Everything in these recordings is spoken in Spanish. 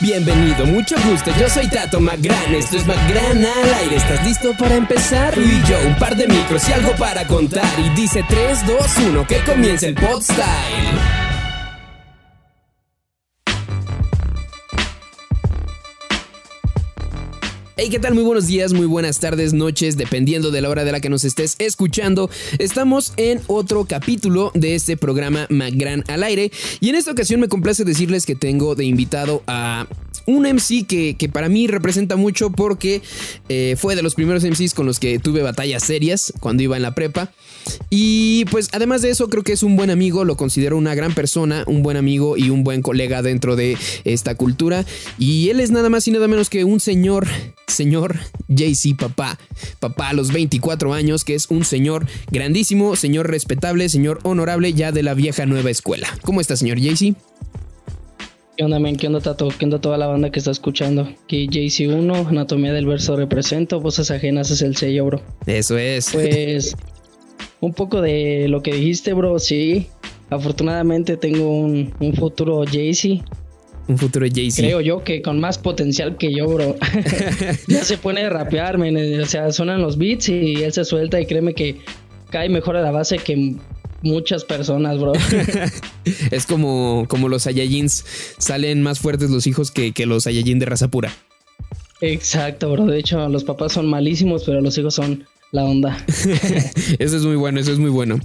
Bienvenido, mucho gusto, yo soy Tato Magran, esto es Magran al aire, ¿estás listo para empezar? Tú y yo, un par de micros y algo para contar, y dice 3, 2, 1, que comience el pod style. Hey, ¿qué tal? Muy buenos días, muy buenas tardes, noches, dependiendo de la hora de la que nos estés escuchando. Estamos en otro capítulo de este programa Magran al aire. Y en esta ocasión me complace decirles que tengo de invitado a un MC que, para mí representa mucho porque eh, fue de los primeros MCs con los que tuve batallas serias cuando iba en la prepa. Y pues además de eso creo que es un buen amigo, lo considero una gran persona, un buen amigo y un buen colega dentro de esta cultura. Y él es nada más y nada menos que un señor, señor JC Papá. Papá a los 24 años, que es un señor grandísimo, señor respetable, señor honorable ya de la vieja nueva escuela. ¿Cómo está señor JC? ¿Qué onda, men? ¿Qué onda, Tato? ¿Qué onda toda la banda que está escuchando? Aquí JC1, Anatomía del Verso represento, Voces Ajenas es el sello, bro. Eso es. Pues, un poco de lo que dijiste, bro, sí. Afortunadamente tengo un, futuro JC. Un futuro JC. Creo yo que con más potencial que yo, bro. ya se pone a rapear, men. O sea, suenan los beats y él se suelta y créeme que cae mejor a la base que muchas personas, bro. es como, como los Saiyajins. Salen más fuertes los hijos que, que los Saiyajin de raza pura. Exacto, bro. De hecho, los papás son malísimos, pero los hijos son la onda. eso es muy bueno, eso es muy bueno.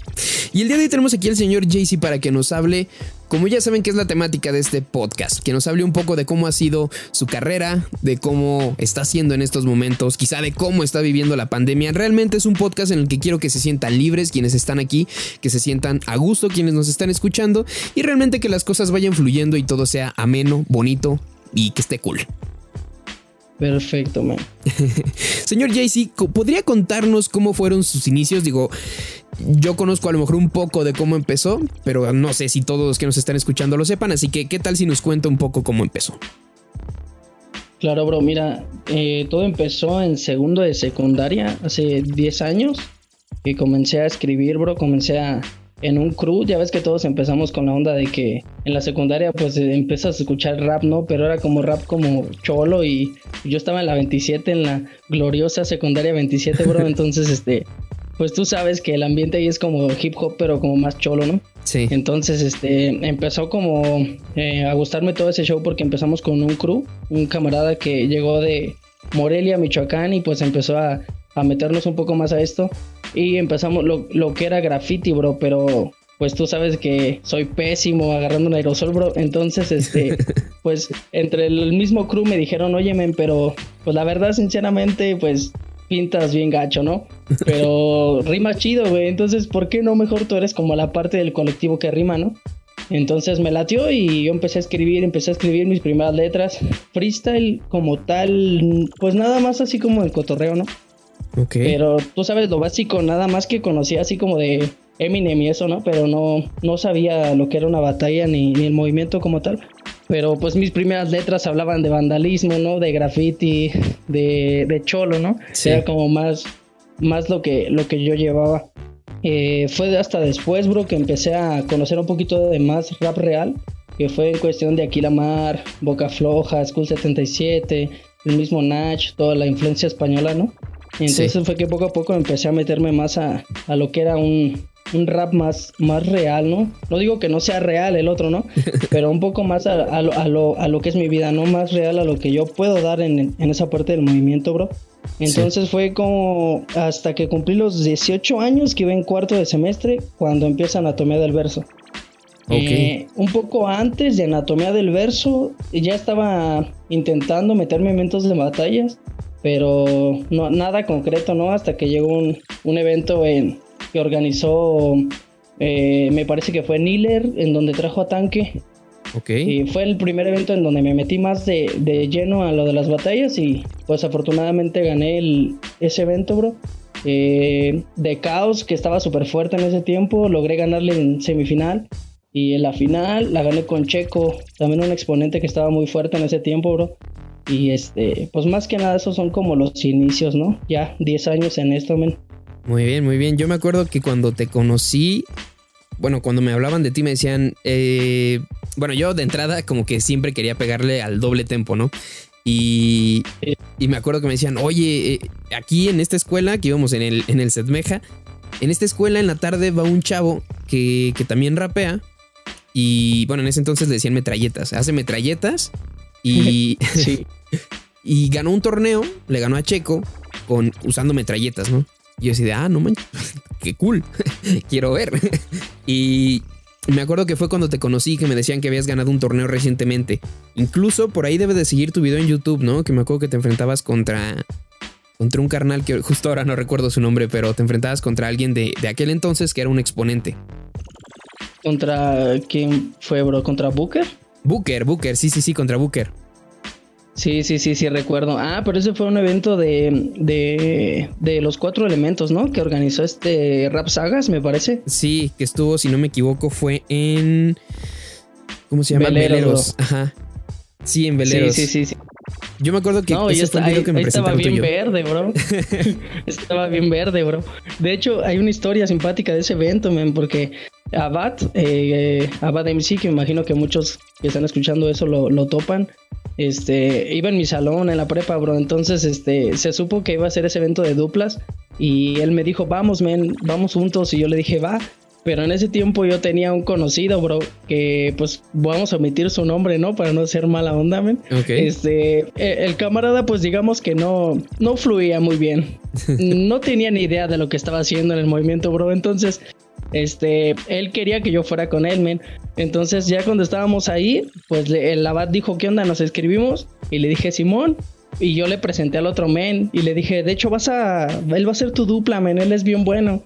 Y el día de hoy tenemos aquí al señor JC para que nos hable, como ya saben que es la temática de este podcast, que nos hable un poco de cómo ha sido su carrera, de cómo está haciendo en estos momentos, quizá de cómo está viviendo la pandemia. Realmente es un podcast en el que quiero que se sientan libres quienes están aquí, que se sientan a gusto quienes nos están escuchando y realmente que las cosas vayan fluyendo y todo sea ameno, bonito y que esté cool. Perfecto, man. Señor JC, ¿podría contarnos cómo fueron sus inicios? Digo, yo conozco a lo mejor un poco de cómo empezó, pero no sé si todos los que nos están escuchando lo sepan, así que ¿qué tal si nos cuenta un poco cómo empezó? Claro, bro, mira, eh, todo empezó en segundo de secundaria, hace 10 años, que comencé a escribir, bro, comencé a, en un crew, ya ves que todos empezamos con la onda de que en la secundaria pues empiezas a escuchar rap, ¿no? Pero era como rap como cholo y yo estaba en la 27, en la gloriosa secundaria 27, bro, entonces este, pues tú sabes que el ambiente ahí es como hip hop, pero como más cholo, ¿no? Sí. Entonces, este, empezó como eh, a gustarme todo ese show porque empezamos con un crew, un camarada que llegó de Morelia, Michoacán y pues empezó a, a meternos un poco más a esto y empezamos lo, lo que era graffiti, bro, pero pues tú sabes que soy pésimo agarrando un aerosol, bro. Entonces, este, pues entre el mismo crew me dijeron, oye, men, pero pues la verdad, sinceramente, pues pintas bien gacho, ¿no? Pero rima chido, güey. Entonces, ¿por qué no mejor tú eres como la parte del colectivo que rima, ¿no? Entonces me latió y yo empecé a escribir, empecé a escribir mis primeras letras. Freestyle como tal, pues nada más así como el cotorreo, ¿no? Pero tú sabes lo básico, nada más que conocía así como de Eminem y eso, ¿no? Pero no, no sabía lo que era una batalla ni, el movimiento como tal. Pero pues mis primeras letras hablaban de vandalismo, ¿no? De graffiti, de, de cholo, ¿no? Era como más, más lo que, lo que yo llevaba. Eh, fue hasta después, bro, que empecé a conocer un poquito de más rap real, que fue en cuestión de Aquilamar, Boca Floja, School 77, el mismo Nach, toda la influencia española, ¿no? Entonces fue que poco a poco empecé a meterme más a, lo que era un, rap más, más real, ¿no? No digo que no sea real el otro, ¿no? Pero un poco más a, lo, que es mi vida, ¿no? Más real a lo que yo puedo dar en, esa parte del movimiento, bro. Entonces fue como hasta que cumplí los 18 años que iba en cuarto de semestre cuando empieza Anatomía del Verso. Eh, un poco antes de Anatomía del Verso ya estaba intentando meterme en eventos de batallas pero no, nada concreto, ¿no? Hasta que llegó un, un evento en, que organizó, eh, me parece que fue Niller, en donde trajo a Tanque. Ok. Y fue el primer evento en donde me metí más de, de lleno a lo de las batallas y pues afortunadamente gané el, ese evento, bro. Eh, de Caos, que estaba súper fuerte en ese tiempo, logré ganarle en semifinal. Y en la final la gané con Checo, también un exponente que estaba muy fuerte en ese tiempo, bro. Y este, pues más que nada, esos son como los inicios, ¿no? Ya 10 años en esto, men. Muy bien, muy bien. Yo me acuerdo que cuando te conocí, bueno, cuando me hablaban de ti me decían, eh, bueno, yo de entrada como que siempre quería pegarle al doble tempo, ¿no? Y, y me acuerdo que me decían, oye, eh, aquí en esta escuela, que íbamos en el, en el Setmeja, en esta escuela en la tarde va un chavo que, que también rapea. Y bueno, en ese entonces le decían metralletas. Hace metralletas y, Sí. y ganó un torneo, le ganó a Checo con, usando metralletas, ¿no? Y yo así de, ah, no manches, qué cool, quiero ver. y me acuerdo que fue cuando te conocí que me decían que habías ganado un torneo recientemente. Incluso por ahí debe de seguir tu video en YouTube, ¿no? Que me acuerdo que te enfrentabas contra contra un carnal que justo ahora no recuerdo su nombre, pero te enfrentabas contra alguien de, de aquel entonces que era un exponente. ¿Contra quién fue, bro? ¿Contra Booker? Booker, Booker, sí, sí, sí, contra Booker. Sí, sí, sí, sí, recuerdo. Ah, pero ese fue un evento de, de, de los cuatro elementos, ¿no? Que organizó este Rap Sagas, me parece. Sí, que estuvo, si no me equivoco, fue en. ¿Cómo se llama? Veleros, Ajá. Sí, en Veleros. Sí, sí, sí. sí. Yo me acuerdo que No, ese fue el está- video ahí, que me ahí estaba bien verde, bro. estaba bien verde, bro. De hecho, hay una historia simpática de ese evento, man, porque Abad, eh, Abad MC, que me imagino que muchos que están escuchando eso lo, lo topan, este, iba en mi salón en la prepa, bro. Entonces, este, se supo que iba a ser ese evento de duplas y él me dijo, vamos, men, vamos juntos. Y yo le dije, va. Pero en ese tiempo yo tenía un conocido, bro, que pues vamos a omitir su nombre, ¿no? Para no ser mala onda, men. Ok. Este, eh, el camarada, pues digamos que no, no fluía muy bien. No tenía ni idea de lo que estaba haciendo en el movimiento, bro. Entonces, este, él quería que yo fuera con él, men. Entonces, ya cuando estábamos ahí, pues el abad dijo, ¿qué onda? Nos escribimos. Y le dije, Simón. Y yo le presenté al otro men. Y le dije, de hecho, vas a. Él va a ser tu dupla, men. Él es bien bueno.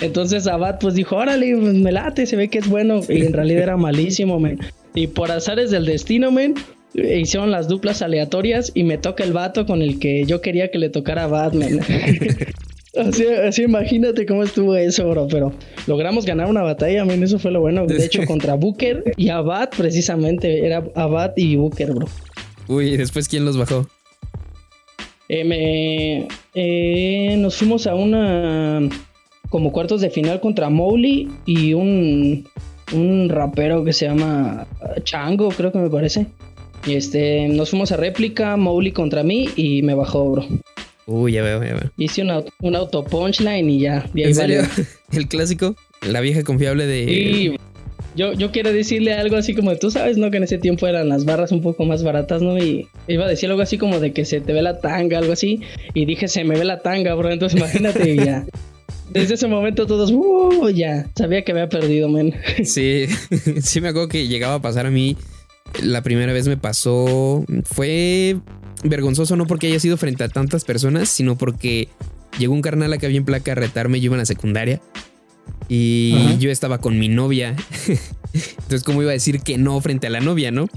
Entonces Abad pues dijo, órale, pues, me late, se ve que es bueno. Y en realidad era malísimo, men. Y por azares del destino, men, hicieron las duplas aleatorias y me toca el vato con el que yo quería que le tocara a Batman. así, así imagínate cómo estuvo eso, bro. Pero logramos ganar una batalla, men. Eso fue lo bueno. De hecho, contra Booker y Abad, precisamente. Era Abad y Booker, bro. Uy, ¿y después quién los bajó? Eh, me- eh, nos fuimos a una como cuartos de final contra Mowgli y un, un rapero que se llama Chango, creo que me parece. Y este, nos fuimos a réplica, Mowgli contra mí y me bajó, bro. Uy, ya veo, ya veo. Hice una, un auto punchline y ya. ahí ¿En serio? valió. El clásico, la vieja confiable de. Y yo, yo quiero decirle algo así como, tú sabes, ¿no? Que en ese tiempo eran las barras un poco más baratas, ¿no? Y iba a decir algo así como de que se te ve la tanga, algo así. Y dije, se me ve la tanga, bro. Entonces imagínate y ya. Desde ese momento todos, uh, ya. Sabía que había perdido, men. Sí, sí me acuerdo que llegaba a pasar a mí. La primera vez me pasó. Fue vergonzoso no porque haya sido frente a tantas personas, sino porque llegó un carnal acá bien placa a retarme. Yo iba en la secundaria. Y Ajá. yo estaba con mi novia. Entonces, ¿cómo iba a decir que no frente a la novia, no?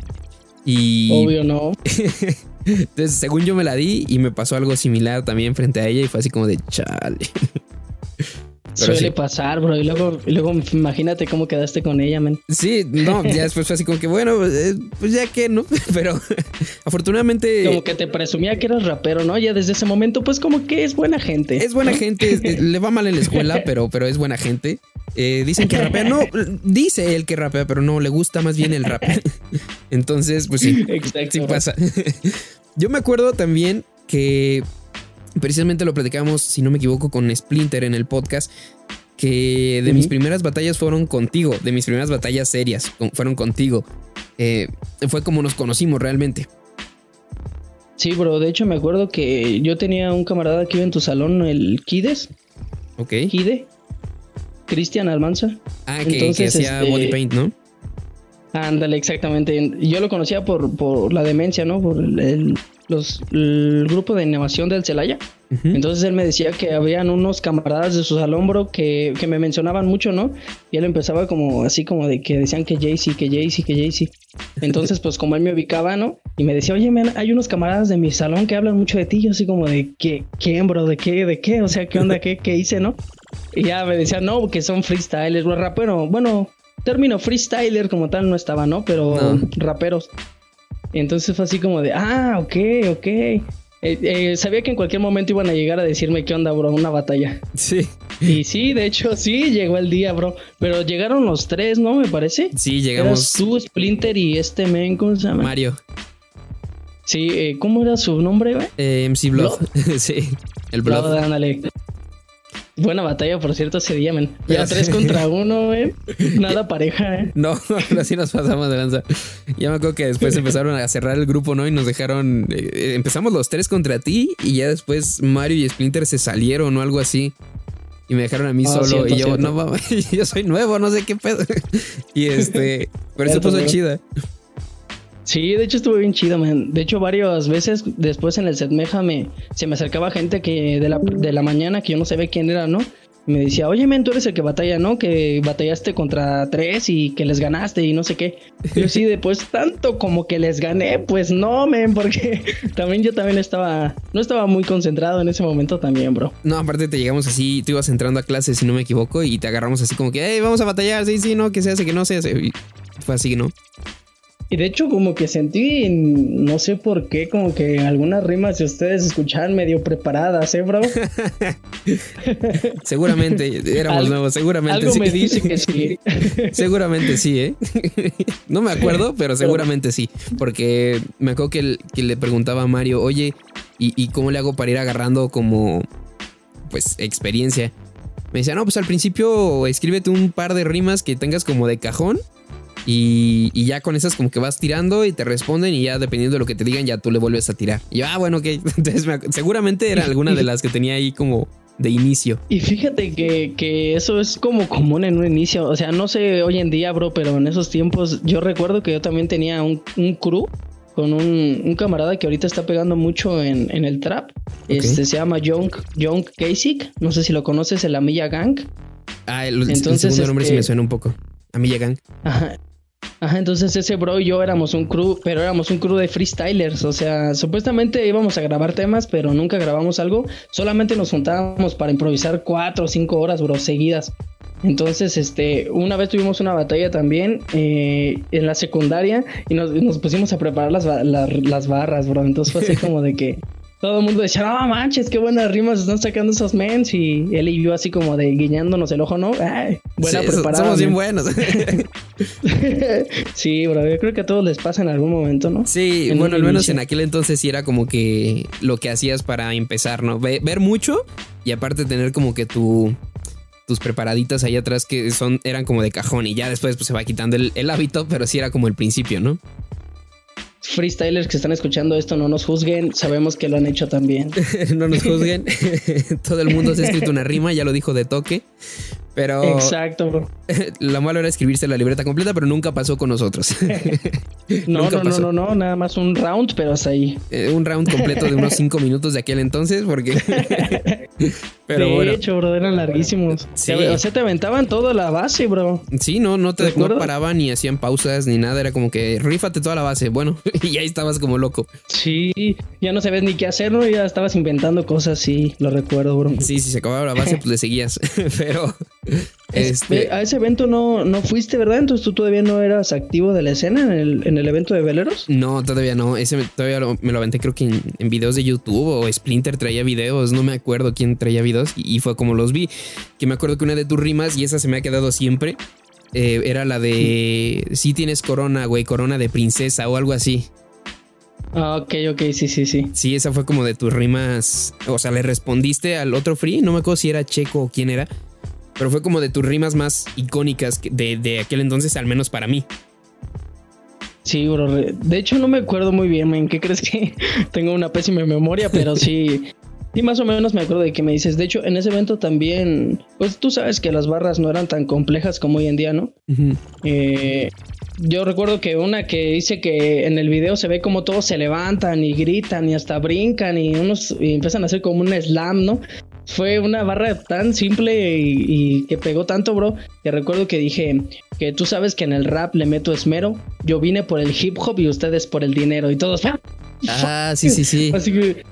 Y Obvio, no. entonces, según yo me la di y me pasó algo similar también frente a ella y fue así como de chale. Pero Suele sí. pasar, bro. Y luego, y luego imagínate cómo quedaste con ella, men. Sí, no, ya después fue así como que bueno, eh, pues ya que no, pero afortunadamente Como que te presumía que eras rapero, ¿no? Ya desde ese momento, pues como que es buena gente. es buena gente, es- le va mal en la escuela, pero, pero es buena gente. Eh, dicen que rapea, no, dice él que rapea, pero no, le gusta más bien el rap. Entonces, pues sí, Exacto. sí pasa. Yo me acuerdo también que precisamente lo platicábamos, si no me equivoco, con Splinter en el podcast, que de mis primeras batallas fueron contigo, de mis primeras batallas serias con- fueron contigo. Eh, fue como nos conocimos realmente. Sí, bro. De hecho, me acuerdo que yo tenía un camarada que iba en tu salón, el Kides. Ok. Kide. Cristian Almanza. Ah, que, hacía este, body paint, ¿no? Ándale, exactamente. Yo lo conocía por, por la demencia, ¿no? Por el, el- los, el grupo de animación del Celaya. Entonces él me decía que habían unos camaradas de su salón, bro, que, que me mencionaban mucho, ¿no? Y él empezaba como así como de que decían que Jaycee, que Jaycee, que Jaycee. Entonces, pues como él me ubicaba, ¿no? Y me decía, oye, man, hay unos camaradas de mi salón que hablan mucho de ti. Yo así como de, ¿qué? ¿Quién, bro? ¿De qué? ¿De qué? O sea, ¿qué onda? ¿Qué, qué hice, no? Y ya me decía, no, que son freestylers, bro, rapero. Bueno, término freestyler como tal no estaba, ¿no? Pero No. raperos. Entonces fue así como de, ah, ok, ok. Eh, eh, sabía que en cualquier momento iban a llegar a decirme qué onda, bro, una batalla. Sí. Y sí, de hecho, sí, llegó el día, bro. Pero llegaron los tres, ¿no? Me parece. Sí, llegamos. tú, Splinter y este men, ¿cómo se llama? Mario. Sí, eh, ¿cómo era su nombre, güey? Eh, MC Blood. sí, el Blood. Blood ándale. Buena batalla, por cierto, ese día, men. Ya tres contra uno, eh. Nada pareja, eh. No, así nos pasamos de lanza. Ya me acuerdo que después empezaron a cerrar el grupo, ¿no? Y nos dejaron. Eh, empezamos los tres contra ti y ya después Mario y Splinter se salieron o algo así. Y me dejaron a mí ah, solo. y yo, no yo soy nuevo, no sé qué pedo. y este. Pero eso puso chida. Sí, de hecho estuvo bien chido, man. De hecho, varias veces después en el Setmeja me, se me acercaba gente que de la, de la mañana que yo no sabía quién era, ¿no? me decía, oye, men, tú eres el que batalla, ¿no? Que batallaste contra tres y que les ganaste y no sé qué. Yo sí, después tanto como que les gané, pues no, men, porque también yo también estaba, no estaba muy concentrado en ese momento también, bro. No, aparte te llegamos así, tú ibas entrando a clases, si no me equivoco, y te agarramos así como que, hey, vamos a batallar, sí, sí, no, que se hace, que no se hace. Y fue así, ¿no? Y de hecho como que sentí, no sé por qué, como que algunas rimas de ustedes escuchaban medio preparadas, ¿eh, bro? seguramente, éramos nuevos, seguramente algo me dice que sí. seguramente sí, ¿eh? no me acuerdo, pero seguramente sí. Porque me acuerdo que, le preguntaba a Mario, oye, ¿y, ¿y cómo le hago para ir agarrando como, pues, experiencia? Me decía, no, pues al principio escríbete un par de rimas que tengas como de cajón y, ya con esas como que vas tirando y te responden y ya dependiendo de lo que te digan ya tú le vuelves a tirar. Y yo, ah, bueno, ok. Entonces seguramente era alguna de las que tenía ahí como de inicio. Y fíjate que, que, eso es como común en un inicio. O sea, no sé hoy en día, bro, pero en esos tiempos yo recuerdo que yo también tenía un, un crew con un, un, camarada que ahorita está pegando mucho en, en el trap. Este se llama Young, Young Kasich. No sé si lo conoces, el Amilla Gang. Ah, el, Entonces, segundo nombre sí me este suena un poco. Amilla Gang. Ajá. Ajá, entonces ese bro y yo éramos un crew, pero éramos un crew de freestylers, o sea, supuestamente íbamos a grabar temas, pero nunca grabamos algo, solamente nos juntábamos para improvisar cuatro o cinco horas, bro, seguidas. Entonces, este, una vez tuvimos una batalla también eh, en la secundaria y nos, pusimos a preparar las, las barras, bro. Entonces fue así como de que todo el mundo decía, no manches, qué buenas rimas están sacando esos mens. Y él y yo así como de guiñándonos el ojo, ¿no? Ay, buena sí, Somos bien buenos. sí, bro, yo creo que a todos les pasa en algún momento, ¿no? Sí, bueno, al menos en aquel entonces sí era como que lo que hacías para empezar, ¿no? ver mucho y aparte tener como que tu tus preparaditas ahí atrás que son eran como de cajón y ya después pues, se va quitando el, el hábito, pero sí era como el principio, ¿no? Freestylers que están escuchando esto, no nos juzguen, sabemos que lo han hecho también. no nos juzguen, todo el mundo se ha escrito una rima, ya lo dijo de toque, pero... Exacto, bro. Lo malo era escribirse la libreta completa, pero nunca pasó con nosotros. no, no, no, no, no, nada más un round, pero hasta ahí. Eh, un round completo de unos cinco minutos de aquel entonces, porque... pero de hecho, bro, eran larguísimos. Sí. O sea, te aventaban toda la base, bro. Sí, no, no te no paraban ni hacían pausas ni nada, era como que rífate toda la base. Bueno, y ahí estabas como loco. Sí, ya no sabes ni qué hacer, ¿no? Ya estabas inventando cosas, sí, lo recuerdo, bro. Sí, si se acababa la base, pues le seguías. pero este... A ese evento no, no fuiste, ¿verdad? Entonces tú todavía no eras activo de la escena en el, en el evento de veleros. No, todavía no. Ese todavía me lo aventé creo que en, videos de YouTube o Splinter traía videos. No me acuerdo quién traía videos y, fue como los vi. Que me acuerdo que una de tus rimas, y esa se me ha quedado siempre, eh, era la de si tienes corona, güey, corona de princesa o algo así. Ah, ok, ok, sí, sí, sí. Sí, esa fue como de tus rimas. O sea, le respondiste al otro free. No me acuerdo si era Checo o quién era pero fue como de tus rimas más icónicas de, de aquel entonces, al menos para mí. Sí, bro. De hecho, no me acuerdo muy bien, ¿en ¿Qué crees que tengo una pésima memoria? Pero sí, sí, más o menos me acuerdo de que me dices. De hecho, en ese evento también, pues tú sabes que las barras no eran tan complejas como hoy en día, ¿no? eh, yo recuerdo que una que dice que en el video se ve como todos se levantan y gritan y hasta brincan y unos y empiezan a hacer como un slam, ¿no? Fue una barra tan simple y, que pegó tanto, bro, que recuerdo que dije que tú sabes que en el rap le meto esmero, yo vine por el hip hop y ustedes por el dinero y todos... Ah, sí, sí, sí. Así que...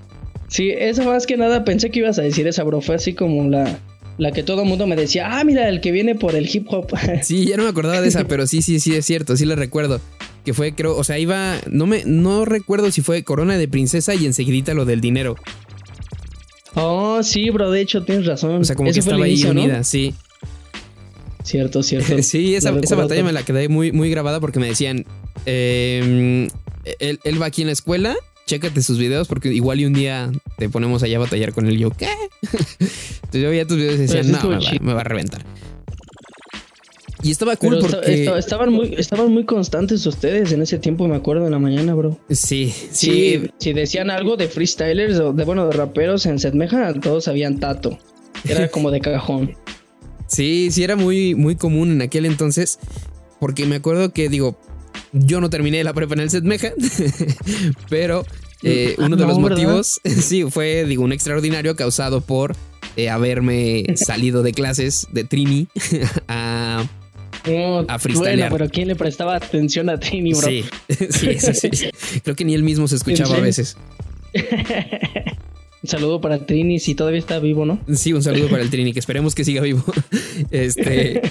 Sí, eso más que nada pensé que ibas a decir esa, bro. Fue así como la, la que todo el mundo me decía, ah, mira, el que viene por el hip hop. Sí, ya no me acordaba de esa, pero sí, sí, sí, es cierto, sí la recuerdo. Que fue, creo, o sea, iba, no me, no recuerdo si fue Corona de Princesa y enseguidita lo del dinero. Oh, sí, bro, de hecho tienes razón. O sea, como que estaba ahí unida, sí. Cierto, cierto. sí, esa, batalla me la quedé muy, muy grabada porque me decían, em, él, él, va aquí en la escuela, chécate sus videos porque igual y un día te ponemos allá a batallar con él. Y yo, ¿qué? Entonces yo veía tus videos y decían, no, me va, a reventar. Y estaba cool porque... estaban, muy, estaban muy constantes ustedes en ese tiempo, me acuerdo, en la mañana, bro. Sí, sí. Si, decían algo de freestylers o de, bueno, de raperos en Setmeja, todos sabían tato. Era como de cajón. Sí, sí, era muy, muy común en aquel entonces. Porque me acuerdo que, digo, yo no terminé la prepa en el Setmeja, pero eh, uno de los motivos, sí, fue, digo, un extraordinario causado por eh, haberme salido de clases de Trini a a freestylear. Bueno, pero ¿quién le prestaba atención a Trini, bro? Sí, sí, sí, sí. Creo que ni él mismo se escuchaba a veces. un saludo para Trini, si todavía está vivo, ¿no? Sí, un saludo para el Trini, que esperemos que siga vivo. Este.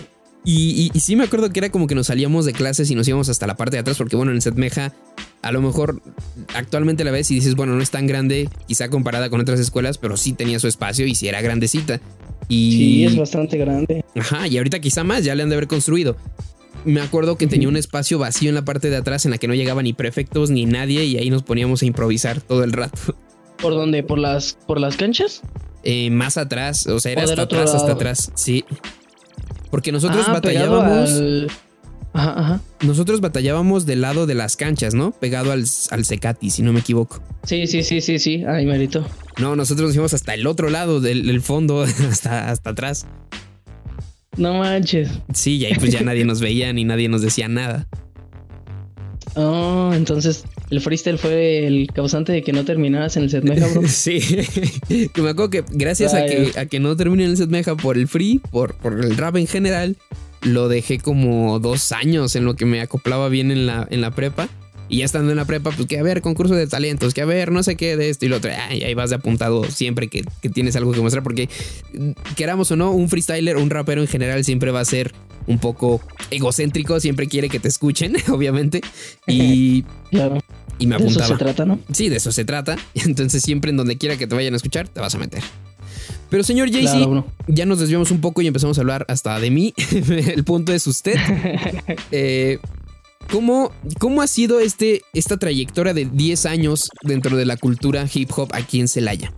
Y, sí me acuerdo que era como que nos salíamos de clases y nos íbamos hasta la parte de atrás, porque bueno, en Setmeja a lo mejor actualmente la ves y dices, bueno, no es tan grande, quizá comparada con otras escuelas, pero sí tenía su espacio y sí era grandecita. Y... Sí, es bastante grande. Ajá, y ahorita quizá más, ya le han de haber construido. Me acuerdo que tenía un espacio vacío en la parte de atrás en la que no llegaba ni prefectos ni nadie y ahí nos poníamos a improvisar todo el rato. ¿Por dónde? ¿Por las, por las canchas? Eh, más atrás, o sea, era hasta atrás, hasta atrás, sí. Porque nosotros ah, batallábamos... Ajá, ajá. Nosotros batallábamos del lado de las canchas, ¿no? Pegado al, al Secati, si no me equivoco. Sí, sí, sí, sí, sí. Ay, merito. No, nosotros nos fuimos hasta el otro lado del, fondo, hasta, hasta atrás. No manches. Sí, y ahí pues ya nadie nos veía ni nadie nos decía nada. Oh, entonces el freestyle fue el causante de que no terminaras en el Setmeja, bro. sí, que me acuerdo que gracias a que, a que no terminé en el Setmeja por el free, por, por el rap en general, lo dejé como dos años en lo que me acoplaba bien en la, en la prepa. Y ya estando en la prepa, pues que a ver, concurso de talentos, que a ver, no sé qué de esto y lo otro. ahí vas de apuntado siempre que, tienes algo que mostrar, porque queramos o no, un freestyler, un rapero en general siempre va a ser un poco egocéntrico, siempre quiere que te escuchen, obviamente. Y, y me apuntaba. De eso se trata, ¿no? Sí, de eso se trata. Entonces siempre en donde quiera que te vayan a escuchar, te vas a meter. Pero señor Jaycee, ya nos desviamos un poco y empezamos a hablar hasta de mí. El punto es usted. Eh, ¿cómo, ¿Cómo ha sido este, esta trayectoria de 10 años dentro de la cultura hip hop aquí en Celaya?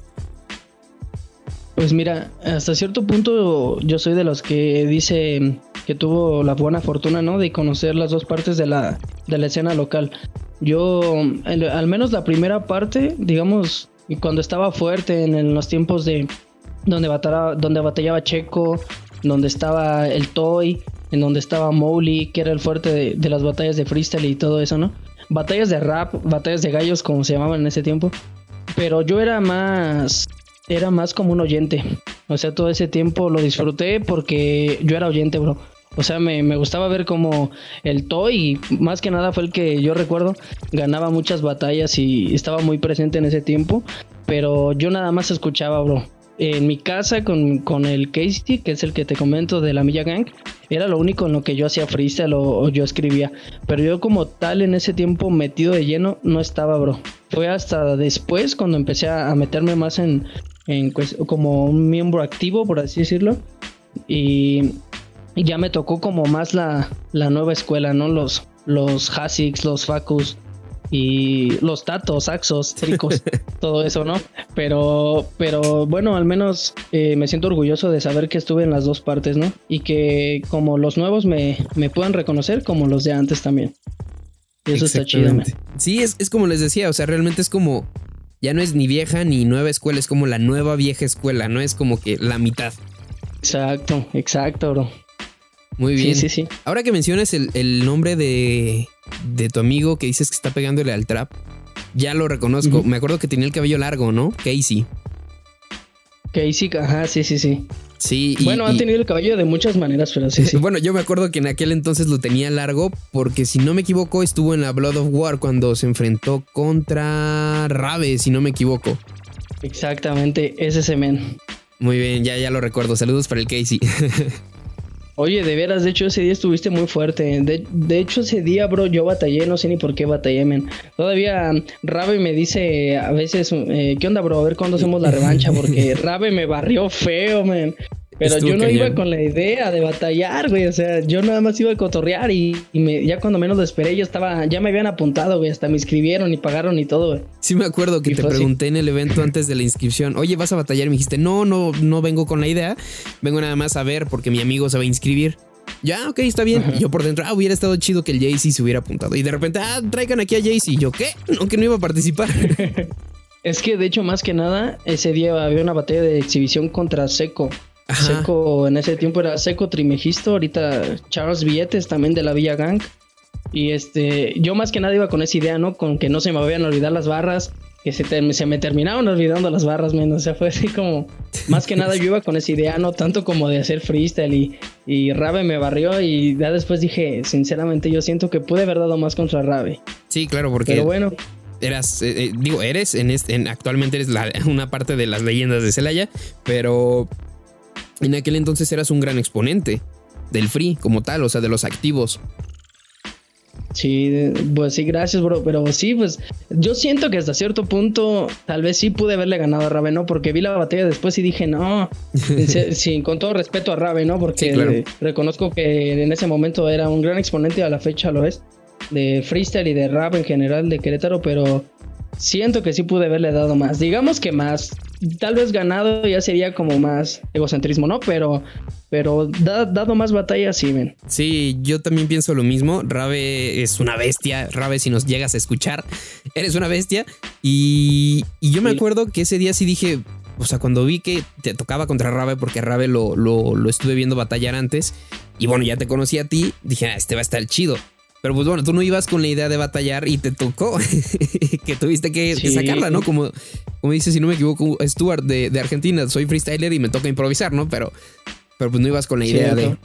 Pues mira, hasta cierto punto yo soy de los que dice que tuvo la buena fortuna, ¿no? De conocer las dos partes de la, de la escena local. Yo, al menos la primera parte, digamos, cuando estaba fuerte en los tiempos de, donde batallaba, donde batallaba Checo, donde estaba el Toy, en donde estaba Mowgli, que era el fuerte de, las batallas de freestyle y todo eso, ¿no? Batallas de rap, batallas de gallos, como se llamaban en ese tiempo. Pero yo era más, era más como un oyente. O sea, todo ese tiempo lo disfruté porque yo era oyente, bro. O sea, me, me, gustaba ver como el Toy, más que nada fue el que yo recuerdo, ganaba muchas batallas y estaba muy presente en ese tiempo. Pero yo nada más escuchaba, bro en mi casa con, el Casey, que es el que te comento de la Milla Gang, era lo único en lo que yo hacía freestyle o, yo escribía. Pero yo como tal en ese tiempo metido de lleno no estaba, bro. Fue hasta después cuando empecé a, meterme más en, en como un miembro activo, por así decirlo. Y, ya me tocó como más la, la nueva escuela, ¿no? Los, los Hasics, los Facus, y los tatos, saxos, tricos, todo eso, ¿no? Pero, pero bueno, al menos eh, me siento orgulloso de saber que estuve en las dos partes, ¿no? Y que como los nuevos me, me puedan reconocer como los de antes también. Y eso está chido. Sí, es, es como les decía, o sea, realmente es como, ya no es ni vieja ni nueva escuela, es como la nueva vieja escuela, no es como que la mitad. Exacto, exacto, bro. Muy bien. Sí, sí, sí. Ahora que mencionas el, nombre de, de, tu amigo que dices que está pegándole al trap, ya lo reconozco. Me acuerdo que tenía el cabello largo, ¿no? Casey. Casey, ajá, sí, sí, sí. Sí. bueno, han tenido el cabello de muchas maneras, pero sí, sí. bueno, yo me acuerdo que en aquel entonces lo tenía largo porque si no me equivoco estuvo en la Blood of War cuando se enfrentó contra Rabe, si no me equivoco. Exactamente, ese semen. Muy bien, ya, ya lo recuerdo. Saludos para el Casey. Oye, de veras, de hecho ese día estuviste muy fuerte. De, de, hecho ese día, bro, yo batallé, no sé ni por qué batallé, men. Todavía Rabe me dice a veces, eh, ¿qué onda, bro? A ver cuándo hacemos la revancha, porque Rabe me barrió feo, men. Pero yo no iba con la idea de batallar, güey. O sea, yo nada más iba a cotorrear y, me, ya cuando menos lo esperé, yo estaba, ya me habían apuntado, güey. Hasta me inscribieron y pagaron y todo, güey. Sí, me acuerdo que te pregunté en el evento antes de la inscripción, oye, ¿vas a batallar? Y me dijiste, no, no, no vengo con la idea. Vengo nada más a ver porque mi amigo se va a inscribir. Ya, ok, está bien. Yo por dentro, ah, hubiera estado chido que el Jaycee se hubiera apuntado. Y de repente, ah, traigan aquí a Jaycee. Yo, ¿qué? No, que no iba a participar. es que de hecho, más que nada, ese día había una batalla de exhibición contra Seco. Seco, en ese tiempo era Seco Trimegisto, ahorita Charles Billetes también de la Villa Gang. Y este, yo más que nada iba con esa idea, ¿no? Con que no se me vayan a olvidar las barras, que se, se me terminaban olvidando las barras, menos. O sea, fue así como, más que nada yo iba con esa idea, no tanto como de hacer freestyle y, y Rabe me barrió y ya después dije, sinceramente, yo siento que pude haber dado más contra Rabe. Sí, claro, porque... Pero bueno eras, eh, eh, digo, eres, en, este, en actualmente eres una parte de las leyendas de Celaya, pero en aquel entonces eras un gran exponente del free como tal, o sea, de los activos. Sí, pues sí, gracias, bro. Pero sí, pues yo siento que hasta cierto punto tal vez sí pude haberle ganado a Rabe, ¿no? Porque vi la batalla después y dije, no, sí, con todo respeto a Rabe, ¿no? Porque reconozco que en ese momento era un gran exponente a la fecha, lo es, de freestyle y de rap en general de Querétaro, pero siento que sí pude haberle dado más. Digamos que más tal vez ganado ya sería como más egocentrismo, ¿no? Pero, pero dado más batalla, sí, ven. Sí, yo también pienso lo mismo. Rabe es una bestia. Rabe, si nos llegas a escuchar, eres una bestia. Y, yo me acuerdo que ese día sí dije, o sea, cuando vi que te tocaba contra Rabe, porque Rabe lo, lo, lo, estuve viendo batallar antes, y bueno, ya te conocí a ti, dije, ah, este va a estar chido. Pero pues bueno, tú no ibas con la idea de batallar y te tocó que tuviste que, sacarla, ¿no? Como, como dice, si no me equivoco, Stuart de, Argentina, soy freestyler y me toca improvisar, ¿no? Pero, pero pues no ibas con la idea de...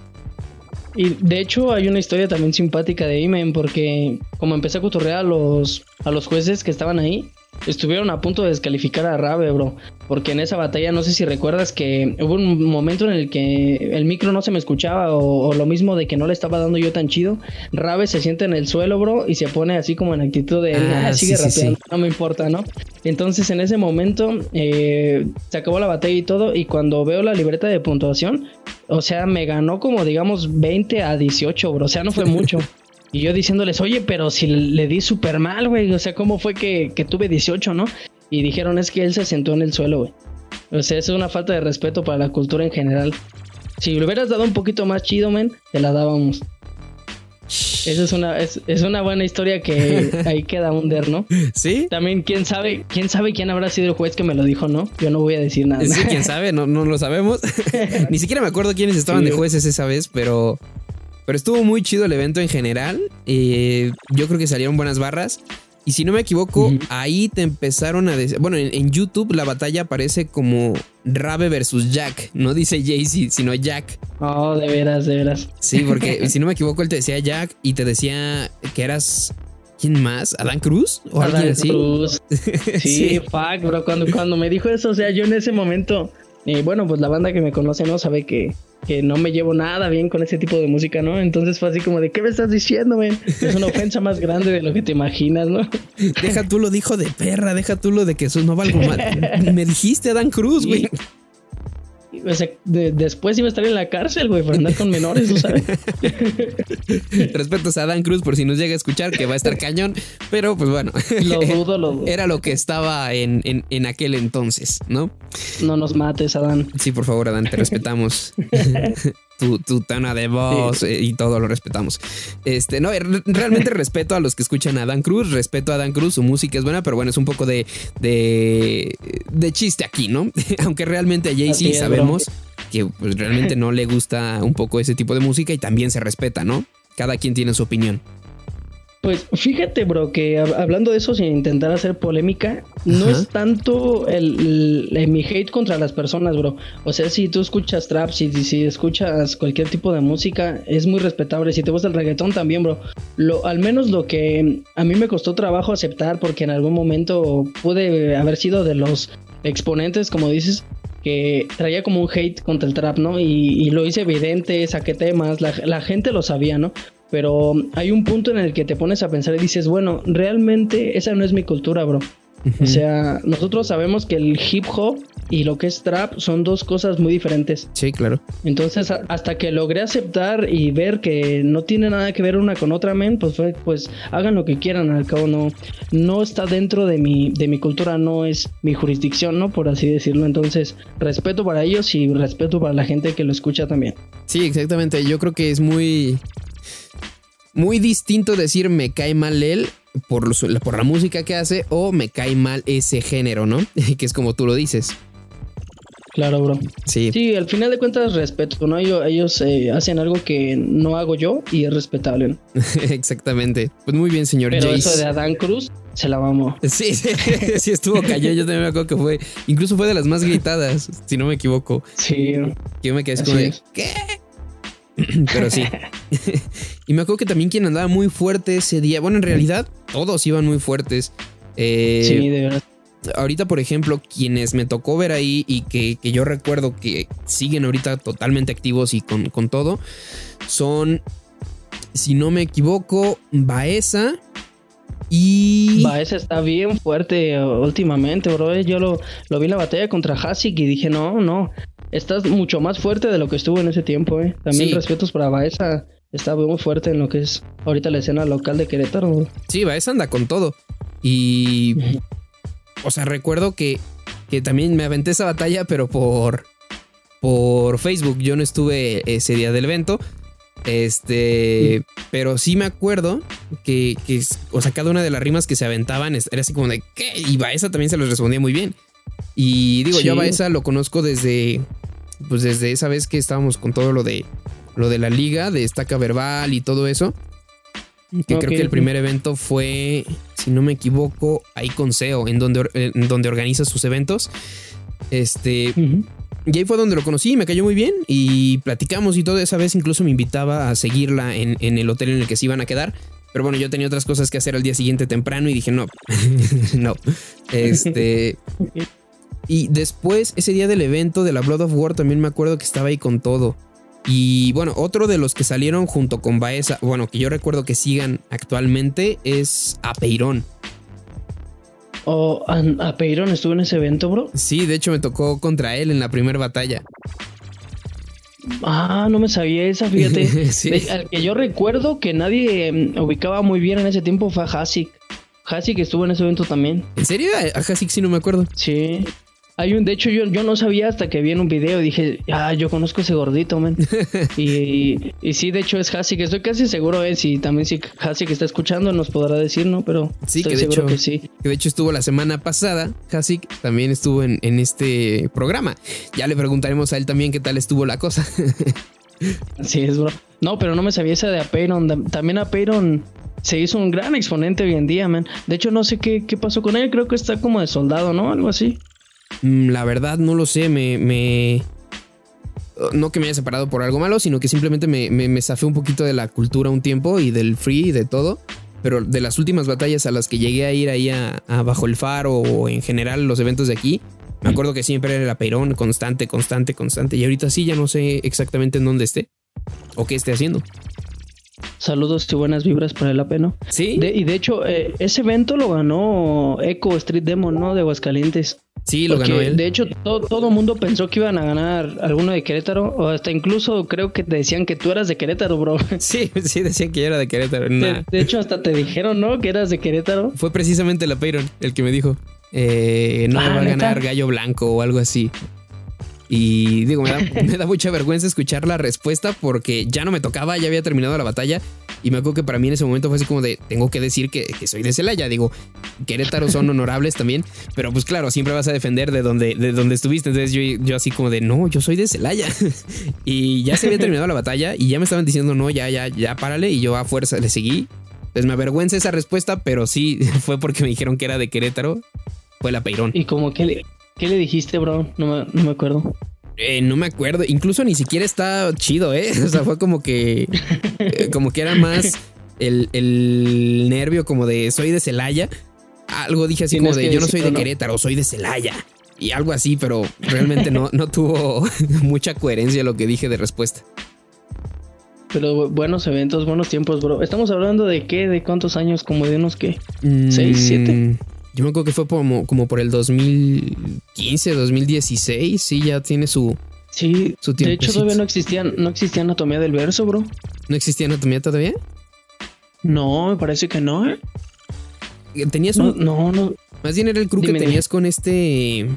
Y de hecho hay una historia también simpática de Imen porque como empecé a cotorrear a los, a los jueces que estaban ahí, estuvieron a punto de descalificar a Rabe, bro. Porque en esa batalla, no sé si recuerdas que hubo un momento en el que el micro no se me escuchaba o, lo mismo de que no le estaba dando yo tan chido. Rabe se siente en el suelo, bro, y se pone así como en actitud de, ah, ah sigue rapeando, no me importa, ¿no? Entonces en ese momento eh, se acabó la batalla y todo, y cuando veo la libreta de puntuación, o sea, me ganó como digamos 20 a 18, bro, o sea, no fue mucho. Y yo diciéndoles, oye, pero si le di súper mal, güey. O sea, ¿cómo fue que, tuve 18, no? Y dijeron, es que él se sentó en el suelo, güey. O sea, eso es una falta de respeto para la cultura en general. Si le hubieras dado un poquito más chido, men, te la dábamos. Esa es una, es, una buena historia que ahí queda under, ¿no? Sí. También, quién sabe, quién sabe quién habrá sido el juez que me lo dijo, ¿no? Yo no voy a decir nada. Sí, quién sabe, no, no lo sabemos. Ni siquiera me acuerdo quiénes estaban de jueces esa vez, pero pero estuvo muy chido el evento en general. Eh, yo creo que salieron buenas barras. Y si no me equivoco, ahí te empezaron a decir. Bueno, en, YouTube la batalla aparece como Rabe versus Jack. No dice Jaycee, sino Jack. Oh, de veras, de veras. Sí, porque si no me equivoco, él te decía Jack y te decía que eras. ¿Quién más? ¿Adán Cruz? ¿O Adán Cruz. Sí, fuck, bro. Cuando, cuando me dijo eso, o sea, yo en ese momento. Y bueno, pues la banda que me conoce no sabe que que no me llevo nada bien con ese tipo de música, ¿no? Entonces fue así como de, ¿qué me estás diciendo, men? Es una ofensa más grande de lo que te imaginas, ¿no? Deja tú lo dijo de perra, deja tú lo de que eso no valgo mal. Me dijiste Adán Cruz, güey. O sea, después iba a estar en la cárcel, güey, por andar con menores, ¿no sabes? Respetos a Dan Cruz por si nos llega a escuchar, que va a estar cañón, pero pues bueno. Lo dudo, lo dudo. Era lo que estaba en, en, aquel entonces, ¿no? No nos mates, Adán. Sí, por favor, Adán, te respetamos. tu, tu tona de voz eh, y todo lo respetamos. Este, no, realmente respeto a los que escuchan a Dan Cruz, respeto a Dan Cruz, su música es buena, pero bueno, es un poco de, de, de chiste aquí, ¿no? Aunque realmente a Jay-Z sabemos que pues, realmente no le gusta un poco ese tipo de música y también se respeta, ¿no? Cada quien tiene su opinión. Pues fíjate, bro, que hablando de eso sin intentar hacer polémica, no es tanto el, mi hate contra las personas, bro. O sea, si tú escuchas trap, si, si escuchas cualquier tipo de música, es muy respetable. Si te gusta el reggaetón también, bro. Lo, al menos lo que a mí me costó trabajo aceptar, porque en algún momento pude haber sido de los exponentes, como dices, que traía como un hate contra el trap, ¿no? Y, lo hice evidente, saqué temas, la, la gente lo sabía, ¿no? Pero hay un punto en el que te pones a pensar y dices, bueno, realmente esa no es mi cultura, bro. O sea, nosotros sabemos que el hip hop y lo que es trap son dos cosas muy diferentes. Sí, claro. Entonces, hasta que logré aceptar y ver que no tiene nada que ver una con otra, men, pues fue, pues hagan lo que quieran, al cabo no, no está dentro de mi, de mi cultura, no es mi jurisdicción, ¿no? Por así decirlo. Entonces, respeto para ellos y respeto para la gente que lo escucha también. Sí, exactamente. Yo creo que es muy muy distinto decir me cae mal él por, por la música que hace o me cae mal ese género, ¿no? que es como tú lo dices. Claro, bro. Sí. Sí, al final de cuentas respeto, ¿no? Ellos, ellos eh, hacen algo que no hago yo y es respetable. Exactamente. Pues muy bien, señor Pero eso de Adán Cruz se la vamos. Sí, sí, sí estuvo callado. Yo también me acuerdo que fue, incluso fue de las más gritadas, si no me equivoco. Sí. Yo me quedé como de, ¿qué? Pero sí. y me acuerdo que también quien andaba muy fuerte ese día. Bueno, en realidad todos iban muy fuertes. Eh, sí, de verdad. Ahorita, por ejemplo, quienes me tocó ver ahí y que, yo recuerdo que siguen ahorita totalmente activos y con, con todo, son, si no me equivoco, Baeza y. Baeza está bien fuerte últimamente, bro. Yo lo, lo vi en la batalla contra Hasik y dije, no, no estás mucho más fuerte de lo que estuvo en ese tiempo, ¿eh? También respetos para Baeza. Está muy fuerte en lo que es ahorita la escena local de Querétaro. Sí, Baeza anda con todo. Y. O sea, recuerdo que, que también me aventé esa batalla, pero por. Por Facebook. Yo no estuve ese día del evento. Este, pero sí me acuerdo que, que, o sea, cada una de las rimas que se aventaban era así como de ¿qué? Y Baeza también se los respondía muy bien. Y digo, yo a Baeza lo conozco desde, pues desde esa vez que estábamos con todo lo de, lo de la liga, de estaca verbal y todo eso. Que creo que el primer evento fue, si no me equivoco, ahí con SEO, en donde, en donde organiza sus eventos. Este. Y ahí fue donde lo conocí, me cayó muy bien y platicamos y todo. Esa vez incluso me invitaba a seguirla en, en el hotel en el que se iban a quedar. Pero bueno, yo tenía otras cosas que hacer al día siguiente temprano y dije, no, no. Este. Y después, ese día del evento de la Blood of War, también me acuerdo que estaba ahí con todo. Y bueno, otro de los que salieron junto con Baeza, bueno, que yo recuerdo que sigan actualmente, es Apeirón. ¿O oh, Apeirón estuvo en ese evento, bro? Sí, de hecho me tocó contra él en la primera batalla. Ah, no me sabía esa, fíjate. sí. al que yo recuerdo que nadie em, ubicaba muy bien en ese tiempo fue a Hasik. Hasik estuvo en ese evento también. ¿En serio? A Hasik sí no me acuerdo. Sí. Hay un, de hecho, yo, yo no sabía hasta que vi en un video. Dije, ah, yo conozco ese gordito, man. y, y sí, de hecho es Hasik. Estoy casi seguro, eh. Si también si Hasik está escuchando, nos podrá decir, ¿no? Pero sí, estoy que de seguro hecho, que sí. Que de hecho estuvo la semana pasada. Hasik también estuvo en, en este programa. Ya le preguntaremos a él también qué tal estuvo la cosa. Así es, bro. No, pero no me sabía esa de Apeiron. También Apeiron se hizo un gran exponente hoy en día, man. De hecho, no sé qué, qué pasó con él. Creo que está como de soldado, ¿no? Algo así. Mm, la verdad no lo sé, me, me... No que me haya separado por algo malo, sino que simplemente me, me, zafé un poquito de la cultura un tiempo y del free y de todo. Pero de las últimas batallas a las que llegué a ir ahí a, Bajo el Faro o en general los eventos de aquí, me acuerdo que siempre era el constante, constante, constante. Y ahorita sí ya no sé exactamente en dónde esté o qué esté haciendo. Saludos y buenas vibras para el AP, ¿no? Sí. y de hecho, eh, ese evento lo ganó Echo Street Demon, ¿no? De Aguascalientes. Sí, lo ganó él. De hecho, todo, el mundo pensó que iban a ganar alguno de Querétaro. O hasta incluso creo que te decían que tú eras de Querétaro, bro. Sí, sí, decían que yo era de Querétaro. De, hecho, hasta te dijeron, ¿no? Que eras de Querétaro. Fue precisamente la Peyron el que me dijo. Eh, no ah, va a ganar Gallo Blanco o algo así. Y digo, me da, me da, mucha vergüenza escuchar la respuesta porque ya no me tocaba, ya había terminado la batalla. Y me acuerdo que para mí en ese momento fue así como de, tengo que decir que, soy de Celaya. Digo, Querétaro son honorables también, pero pues claro, siempre vas a defender de donde, de donde estuviste. Entonces yo, yo así como de, no, yo soy de Celaya. y ya se había terminado la batalla y ya me estaban diciendo, no, ya, ya, ya, párale. Y yo a fuerza le seguí. Pues me avergüenza esa respuesta, pero sí fue porque me dijeron que era de Querétaro. Fue la Peirón. ¿Y como que le, qué le dijiste, bro? No me, no me acuerdo. Eh, no me acuerdo. Incluso ni siquiera está chido, ¿eh? O sea, fue como que. Eh, como que era más el, el, nervio, como de soy de Celaya. Algo dije así como de yo no soy de Querétaro, soy de Celaya. y algo así, pero realmente no, no tuvo mucha coherencia lo que dije de respuesta. Pero buenos eventos, buenos tiempos, bro. Estamos hablando de qué, de cuántos años, como de unos qué, seis, siete. Yo me acuerdo que fue como, como por el 2015, 2016. Sí, ya tiene su. Sí, Su de hecho todavía no existía, no existía anatomía del verso, bro. ¿No existía anatomía todavía? No, me parece que no, ¿eh? Tenías No, un. no, no. Más bien era el crew Dime, que tenías con este.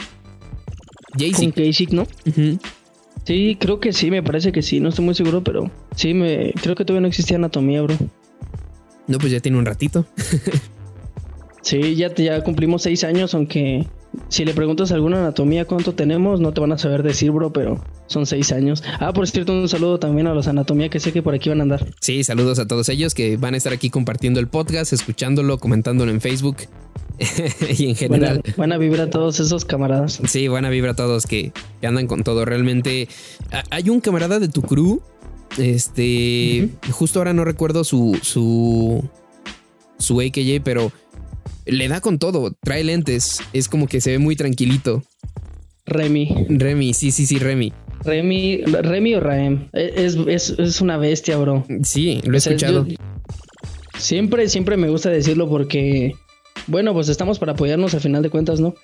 Jaycee. Con Kasich, ¿no? Sí, creo que sí, me parece que sí, no estoy muy seguro, pero sí, me creo que todavía no existía anatomía, bro. No, pues ya tiene un ratito. Sí, ya, ya cumplimos seis años, aunque si le preguntas a alguna anatomía cuánto tenemos, no te van a saber decir, bro, pero son seis años. Ah, por cierto, un saludo también a los anatomía que sé que por aquí van a andar. Sí, saludos a todos ellos que van a estar aquí compartiendo el podcast, escuchándolo, comentándolo en Facebook y en Buena, general. buena vibra a todos esos camaradas. Sí, buena vibra a todos que, que andan con todo. Realmente hay un camarada de tu crew. Este, justo ahora no recuerdo su, su, su AKJ, pero le da con todo. Trae lentes. Es como que se ve muy tranquilito. Remy, Remy, sí, sí, sí, Remy. Remy, Remy o Raem, E, es, es, es una bestia, bro. Sí, lo he O sea, escuchado. yo- siempre, siempre me gusta decirlo porque, bueno, pues estamos para apoyarnos al final de cuentas, ¿no?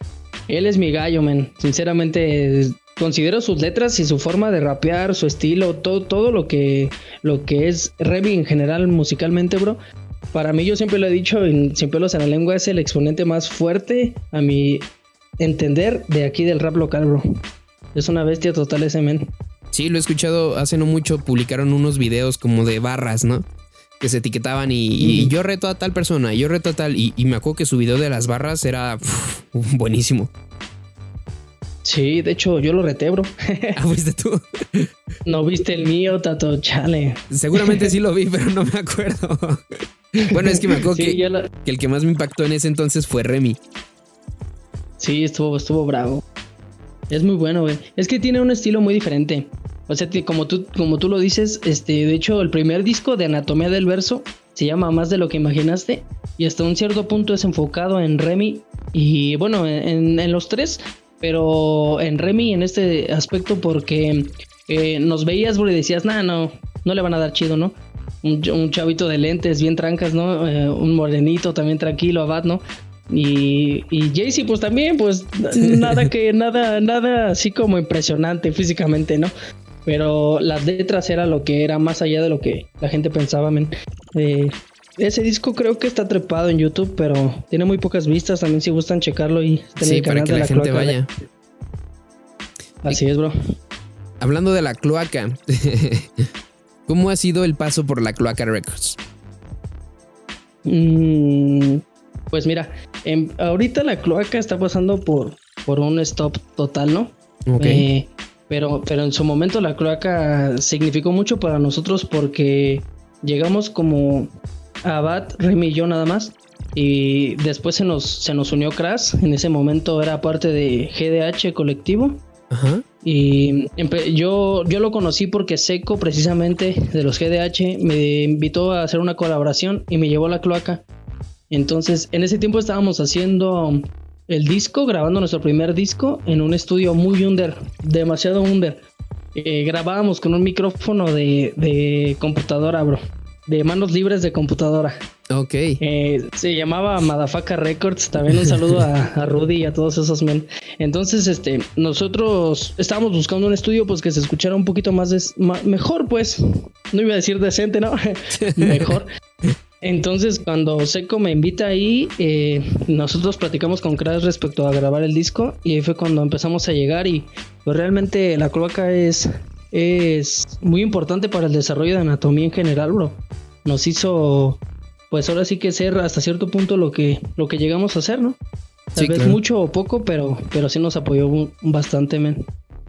Él es mi gallo, man. Sinceramente, considero sus letras y su forma de rapear, su estilo, todo, todo lo que, lo que es Remy en general musicalmente, bro. Para mí, yo siempre lo he dicho, en- sin pelos en la lengua, es el exponente más fuerte, a mi entender, de aquí del rap local, bro. Es una bestia total ese men. Sí, lo he escuchado hace no mucho. Publicaron unos videos como de barras, ¿no? Que se etiquetaban y, y Ujú. yo reto a tal persona, yo reto a tal. Y, y me acuerdo que su video de las barras era uf, buenísimo. Sí, de hecho, yo lo reté, bro. Ah, fuiste tú. No viste el mío, Tato, chale. Seguramente sí lo vi, pero no me acuerdo. Bueno, es que me acuerdo Sí, que, ya la- que el que más me impactó en ese entonces fue Remy. sí, estuvo, estuvo bravo. Es muy bueno, güey. Es que tiene un estilo muy diferente. O sea, como tú, como tú lo dices, este, de hecho, el primer disco de Anatomía del Verso se llama Más de lo que imaginaste. Y hasta un cierto punto es enfocado en Remy. Y bueno, en, en los tres. Pero en Remy en este aspecto porque eh, nos veías, bro, y decías, nah, no, no le van a dar chido, ¿no? Un, ch- un chavito de lentes bien trancas, ¿no? Eh, un morenito también tranquilo, abad, ¿no? Y, y Jaycee, pues también, pues nada que, nada, nada así como impresionante físicamente, ¿no? Pero las letras era lo que era más allá de lo que la gente pensaba, men. Eh, ese disco creo que está trepado en YouTube, pero tiene muy pocas vistas. También si gustan checarlo y en Sí, el para que de la, la, gente Cloaca. vaya. Así es, bro. Hablando de la cloaca, ¿cómo ha sido el paso por la cloaca Records? Mm, pues mira, em, ahorita la cloaca está pasando por, por un stop total, ¿no? Ok. Eh, pero, pero en su momento la cloaca significó mucho para nosotros porque llegamos como Abad, Remy y yo nada más. Y después se nos, se nos unió Crash. En ese momento era parte de GDH colectivo. Ajá. Y yo, yo lo conocí porque Seco, precisamente de los GDH, me invitó a hacer una colaboración y me llevó a la cloaca. Entonces, en ese tiempo estábamos haciendo el disco, grabando nuestro primer disco en un estudio muy under, demasiado under. Eh, grabábamos con un micrófono de, de computadora, bro. De manos libres de computadora. Ok. Eh, se llamaba Madafaka Records. También un saludo a, Rudy y a todos esos men. Entonces, este, nosotros estábamos buscando un estudio pues que se escuchara un poquito más, ma- mejor, pues. No iba a decir decente, ¿no? mejor. Entonces, cuando Seco me invita ahí, eh, nosotros platicamos con Crash respecto a grabar el disco y ahí fue cuando empezamos a llegar y pues realmente la cloaca es, es muy importante para el desarrollo de anatomía en general, bro. Nos hizo, pues ahora sí que ser hasta cierto punto lo que, lo que llegamos a hacer, ¿no? Tal Sí, vez claro. mucho o poco, pero, pero sí nos apoyó bastante, men.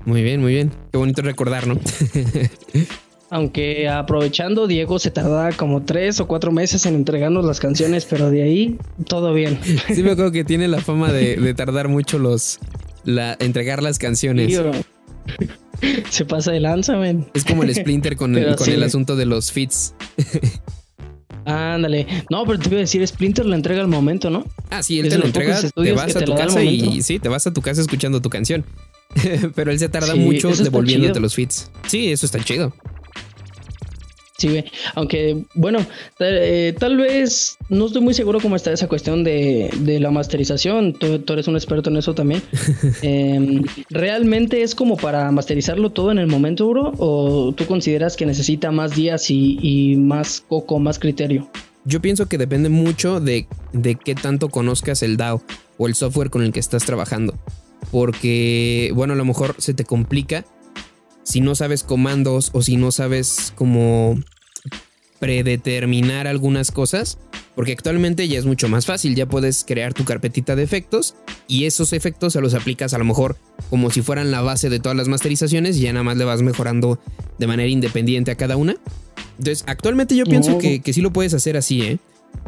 Muy bien, muy bien. Qué bonito recordar, ¿no? Aunque aprovechando, Diego se tardaba como tres o cuatro meses en entregarnos las canciones, pero de ahí todo bien. Sí me acuerdo que tiene la fama de, de tardar mucho los... La, entregar las canciones. Se pasa de lanza, men. Es como el Splinter con, el, con sí. el asunto de los fits. Ándale. No, pero te iba a decir, Splinter lo entrega al momento, ¿no? Ah, sí, él te lo entrega, te vas a tu casa y sí, te vas a tu casa escuchando tu canción. pero él se tarda mucho devolviéndote los feeds. Sí, eso está chido. Sí, aunque bueno, eh, tal vez no estoy muy seguro cómo está esa cuestión de, la masterización. Tú, eres un experto en eso también. Em, ¿Realmente es como para masterizarlo todo en el momento, bro? ¿O tú consideras que necesita más días y, más coco, más criterio? Yo pienso que depende mucho de, de qué tanto conozcas el DAO o el software con el que estás trabajando. Porque, bueno, a lo mejor se te complica si no sabes comandos o si no sabes cómo predeterminar algunas cosas, porque actualmente ya es mucho más fácil, ya puedes crear tu carpetita de efectos y esos efectos se los aplicas a lo mejor como si fueran la base de todas las masterizaciones y ya nada más le vas mejorando de manera independiente a cada una. Entonces, actualmente yo pienso que, que sí lo puedes hacer así, ¿eh?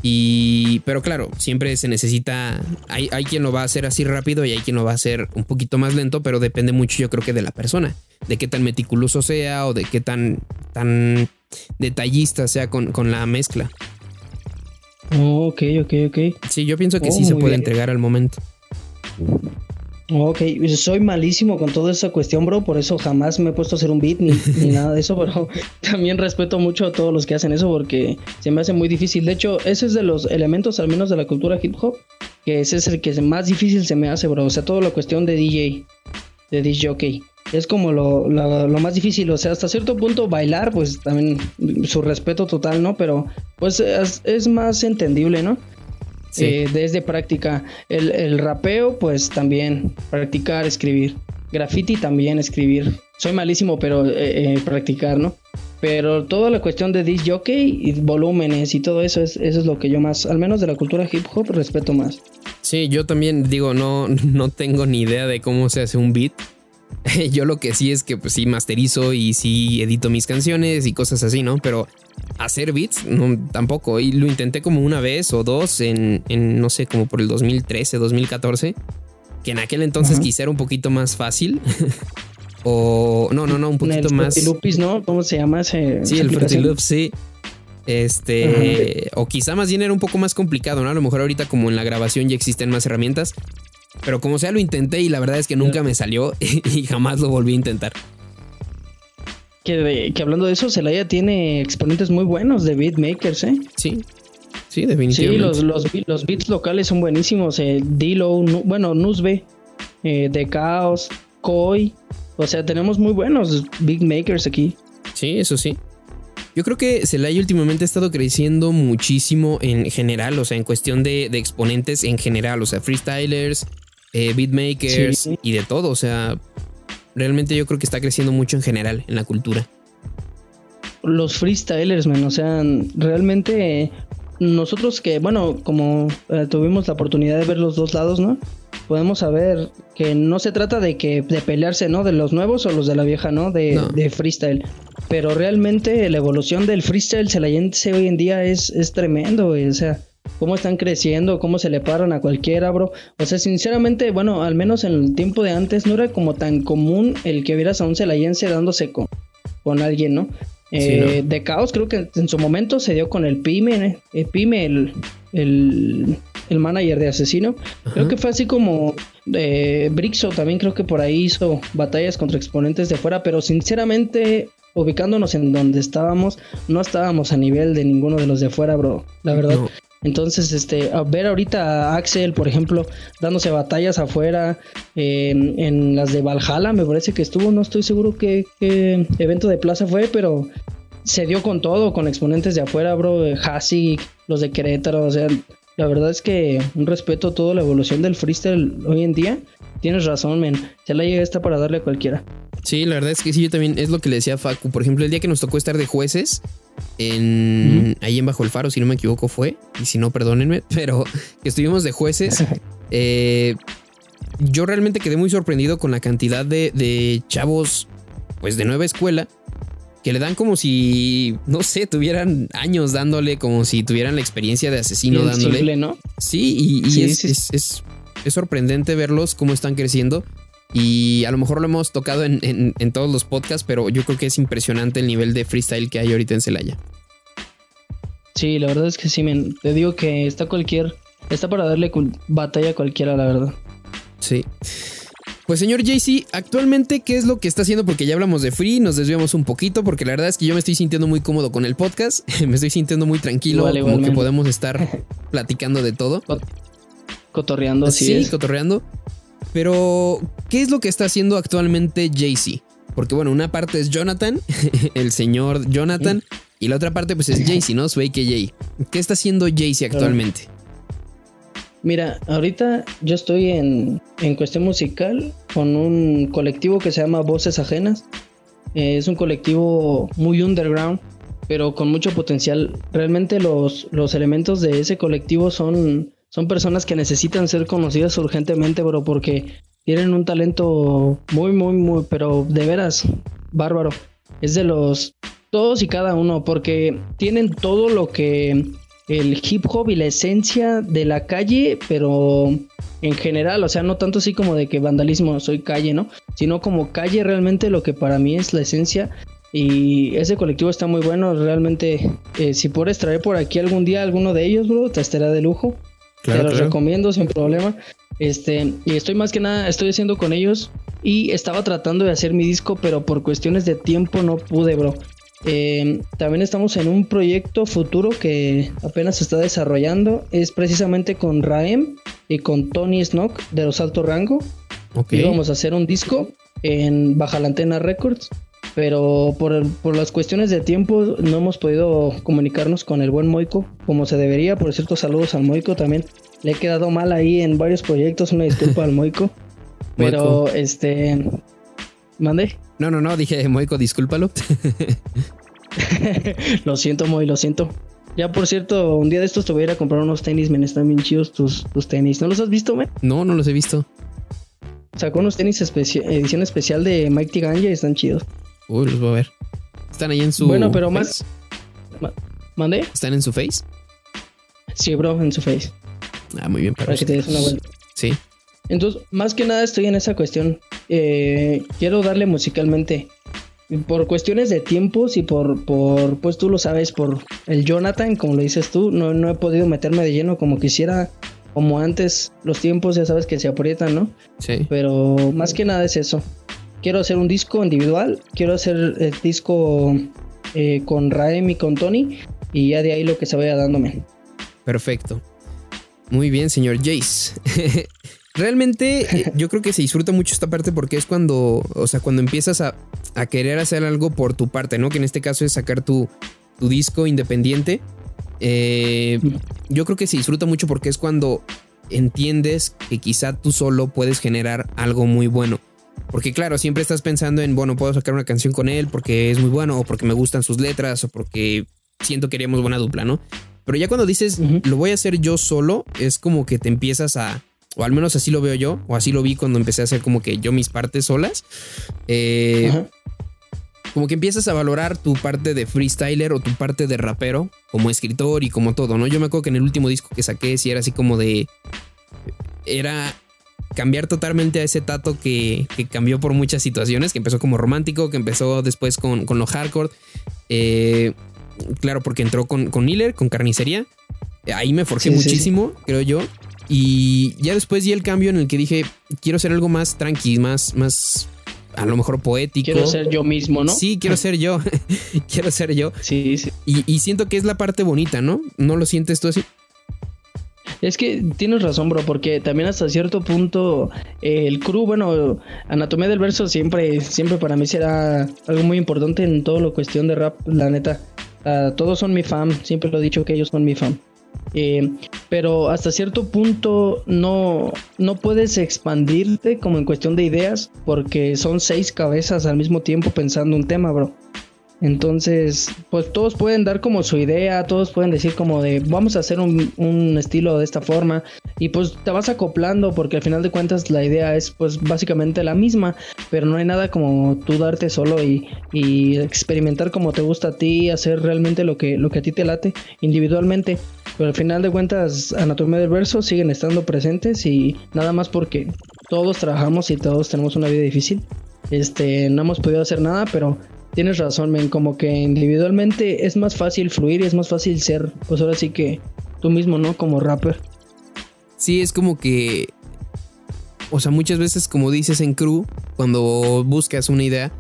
Y, pero claro, siempre se necesita, hay, hay, quien lo va a hacer así rápido y hay quien lo va a hacer un poquito más lento, pero depende mucho yo creo que de la persona, de qué tan meticuloso sea o de qué tan, tan detallista sea con, con la mezcla. ok, ok, ok. Sí, yo pienso que oh, sí se puede entregar al momento. Ok, soy malísimo con toda esa cuestión, bro, por eso jamás me he puesto a hacer un beat ni, nada de eso, pero también respeto mucho a todos los que hacen eso porque se me hace muy difícil. De hecho, ese es de los elementos, al menos de la cultura hip hop, que ese es el que más difícil se me hace, bro. O sea, toda la cuestión de DJ, de DJ, ok. Es como lo, más difícil, o sea, hasta cierto punto bailar, pues también su respeto total, ¿no? Pero pues es más entendible, ¿no? Eh, desde práctica. El, rapeo, pues también practicar, escribir. Graffiti también escribir. Soy malísimo, pero eh, eh, practicar, ¿no? Pero toda la cuestión de disc jockey y volúmenes y todo eso es, eso es lo que yo más, al menos de la cultura hip hop, respeto más. Sí, yo también digo, no, no tengo ni idea de cómo se hace un beat. Yo lo que sí es que pues sí masterizo y sí edito mis canciones y cosas así, ¿no? Pero hacer beats, no, tampoco. Y lo intenté como una vez o dos en, no sé, como por el 2013, 2014, que en aquel entonces quizá era un poquito más fácil. o no, no, no, un poquito el más. Lupis, ¿no? ¿Cómo se llama ese? Sí, el Fruity Loops, sí. Este, o quizá más bien era un poco más complicado, ¿no? A lo mejor ahorita como en la grabación ya existen más herramientas, pero como sea lo intenté y la verdad es que nunca me salió y jamás lo volví a intentar. Que, que hablando de eso, Celaya tiene exponentes muy buenos de beatmakers, ¿eh? Sí, sí, definitivamente. Sí, los, los, beats locales son buenísimos. Eh, Dilo, bueno, Nuzbe, eh, The Chaos, Koi. O sea, tenemos muy buenos beatmakers aquí. Sí, eso sí. Yo creo que Celaya últimamente ha estado creciendo muchísimo en general, o sea, en cuestión de, exponentes en general, o sea, freestylers, eh, beatmakers y de todo, o sea, realmente yo creo que está creciendo mucho en general en la cultura. Los freestylers, man, o sea, realmente nosotros que, bueno, como eh, tuvimos la oportunidad de ver los dos lados, ¿no? Podemos saber que no se trata de que de pelearse, ¿no? De los nuevos o los de la vieja, ¿no? De, de freestyle. Pero realmente la evolución del freestyle se la hoy en día es, es tremendo, güey. O sea, cómo están creciendo, cómo se le paran a cualquiera, bro. O sea, sinceramente, bueno, al menos en el tiempo de antes no era como tan común el que vieras a un celayense dándose con, con alguien, ¿no? Eh, De caos, creo que en su momento se dio con el Pyme, ¿eh? el Pyme, el, el, manager de Asesino. Creo que fue así como eh, Brixo también, creo que por ahí hizo batallas contra exponentes de fuera, pero sinceramente, ubicándonos en donde estábamos, no estábamos a nivel de ninguno de los de fuera, bro. La verdad. Entonces, este, a ver ahorita a Axel, por ejemplo, dándose batallas afuera, en las de Valhalla, me parece que estuvo, no estoy seguro qué, evento de plaza fue, pero se dio con todo, con exponentes de afuera, bro, Hasi, los de Querétaro, o sea, la verdad es que un respeto a toda la evolución del freestyle hoy en día. Tienes razón, men. Se la llega esta para darle a cualquiera. Sí, la verdad es que sí, yo también es lo que le decía a Facu. Por ejemplo, el día que nos tocó estar de jueces, en, ahí en Bajo el Faro, si no me equivoco, fue. Y si no, perdónenme, pero que estuvimos de jueces. Eh, yo realmente quedé muy sorprendido con la cantidad de, chavos, pues de nueva escuela, que le dan como si, no sé, tuvieran años dándole, como si tuvieran la experiencia de asesino dándole. ¿no? Sí, y, es, es, sorprendente verlos cómo están creciendo. Y a lo mejor lo hemos tocado en, todos los podcasts, pero yo creo que es impresionante el nivel de freestyle que hay ahorita en Celaya. Sí, la verdad es que sí, men. Te digo que está cualquier. Está para darle batalla a cualquiera, la verdad. Sí. Pues señor JC, actualmente, ¿qué es lo que está haciendo? Porque ya hablamos de Free, nos desviamos un poquito, porque la verdad es que yo me estoy sintiendo muy cómodo con el podcast, me estoy sintiendo muy tranquilo, como que podemos estar platicando de todo. Cotorreando, sí, cotorreando. Pero, ¿qué es lo que está haciendo actualmente JC? Porque bueno, una parte es Jonathan, el señor Jonathan, y la otra parte pues es JC, ¿no? Su AKJ. ¿Qué está haciendo JC actualmente? Mira, ahorita yo estoy en, en, cuestión musical con un colectivo que se llama Voces Ajenas. Eh, es un colectivo muy underground, pero con mucho potencial. Realmente los, los elementos de ese colectivo son, son personas que necesitan ser conocidas urgentemente, bro, porque tienen un talento muy, muy, muy, pero de veras, bárbaro. Es de los todos y cada uno, porque tienen todo lo que el hip hop y la esencia de la calle, pero en general, o sea, no tanto así como de que vandalismo soy calle, ¿no? Sino como calle realmente lo que para mí es la esencia. Y ese colectivo está muy bueno, realmente. Eh, si puedes traer por aquí algún día alguno de ellos, bro, te estará de lujo. Te los recomiendo sin problema. Este, y estoy más que nada, estoy haciendo con ellos. Y estaba tratando de hacer mi disco, pero por cuestiones de tiempo no pude, bro. Eh, también estamos en un proyecto futuro que apenas se está desarrollando. Es precisamente con Raem y con Tony Snock de los Alto Rango. Y vamos a hacer un disco en Baja la Antena Records. Pero por, por, las cuestiones de tiempo no hemos podido comunicarnos con el buen Moico como se debería. Por cierto, saludos al Moico también. Le he quedado mal ahí en varios proyectos. Una disculpa al Moico. Pero este. ¿Mande? No, no, no, dije Moico, discúlpalo. lo siento, Moy, lo siento. Ya por cierto, un día de estos te voy a ir a comprar unos tenis, men. Están bien chidos tus, tus tenis. ¿No los has visto, men? No, no los he visto. Sacó unos tenis edición especial de Mike Tiganja y están chidos. Uy, los voy a ver. ¿Están ahí en su. Bueno, pero más. ¿Mande? ¿Están en su face? Sí, bro, en su face. Ah, muy bien, para que te des una vuelta. Sí. Entonces, más que nada estoy en esa cuestión. Eh, quiero darle musicalmente. Por cuestiones de tiempos y por, por, pues tú lo sabes, por el Jonathan, como lo dices tú, no, no he podido meterme de lleno como quisiera, como antes, los tiempos ya sabes que se aprietan, ¿no? Sí. Pero más que nada es eso. Quiero hacer un disco individual, quiero hacer el disco eh, con Raem y con Tony, y ya de ahí lo que se vaya dándome. Perfecto. Muy bien, señor Jace. Realmente eh, yo creo que se disfruta mucho esta parte porque es cuando, o sea, cuando empiezas a, querer hacer algo por tu parte, ¿no? Que en este caso es sacar tu, disco independiente. Eh, yo creo que se disfruta mucho porque es cuando entiendes que quizá tú solo puedes generar algo muy bueno. Porque claro, siempre estás pensando en, bueno, puedo sacar una canción con él porque es muy bueno o porque me gustan sus letras o porque siento que haríamos buena dupla, ¿no? Pero ya cuando dices, lo voy a hacer yo solo, es como que te empiezas a, o al menos así lo veo yo, o así lo vi cuando empecé a hacer como que yo mis partes solas. Eh, como que empiezas a valorar tu parte de freestyler o tu parte de rapero como escritor y como todo, ¿no? Yo me acuerdo que en el último disco que saqué sí era así como de... Era cambiar totalmente a ese tato que, cambió por muchas situaciones, que empezó como romántico, que empezó después con, con lo hardcore. Eh, claro, porque entró con, con con carnicería. Ahí me forjé muchísimo, creo yo. Y ya después di el cambio en el que dije, quiero ser algo más tranqui, más, más a lo mejor poético. Quiero ser yo mismo, ¿no? Sí, quiero ser yo. quiero ser yo. Sí, sí. Y, siento que es la parte bonita, ¿no? ¿No lo sientes tú así? Es que tienes razón, bro, porque también hasta cierto punto el crew, bueno, Anatomía del Verso siempre, siempre para mí será algo muy importante en todo lo cuestión de rap, la neta. Ah, todos son mi fan, siempre lo he dicho que ellos son mi fan. Eh, pero hasta cierto punto no, no puedes expandirte como en cuestión de ideas porque son seis cabezas al mismo tiempo pensando un tema, bro. Entonces, pues todos pueden dar como su idea, todos pueden decir como de vamos a hacer un, estilo de esta forma y pues te vas acoplando porque al final de cuentas la idea es pues básicamente la misma, pero no hay nada como tú darte solo y, y experimentar como te gusta a ti, hacer realmente lo que, lo que a ti te late individualmente. Pero al final de cuentas, Anatomía del Verso siguen estando presentes y nada más porque todos trabajamos y todos tenemos una vida difícil. Este, no hemos podido hacer nada, pero tienes razón, men, como que individualmente es más fácil fluir y es más fácil ser, pues ahora sí que tú mismo, ¿no? Como rapper. Sí, es como que, o sea, muchas veces como dices en crew, cuando buscas una idea,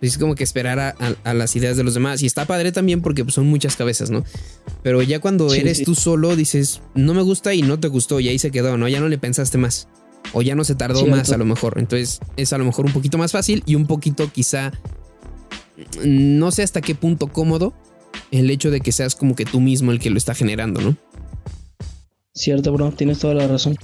pues es como que esperar a, las ideas de los demás. Y está padre también porque pues, son muchas cabezas, ¿no? Pero ya cuando eres tú solo, dices, no me gusta y no te gustó y ahí se quedó, ¿no? Ya no le pensaste más. O ya no se tardó más a lo mejor. Entonces es a lo mejor un poquito más fácil y un poquito quizá, no sé hasta qué punto cómodo el hecho de que seas como que tú mismo el que lo está generando, ¿no? Cierto, bro, tienes toda la razón.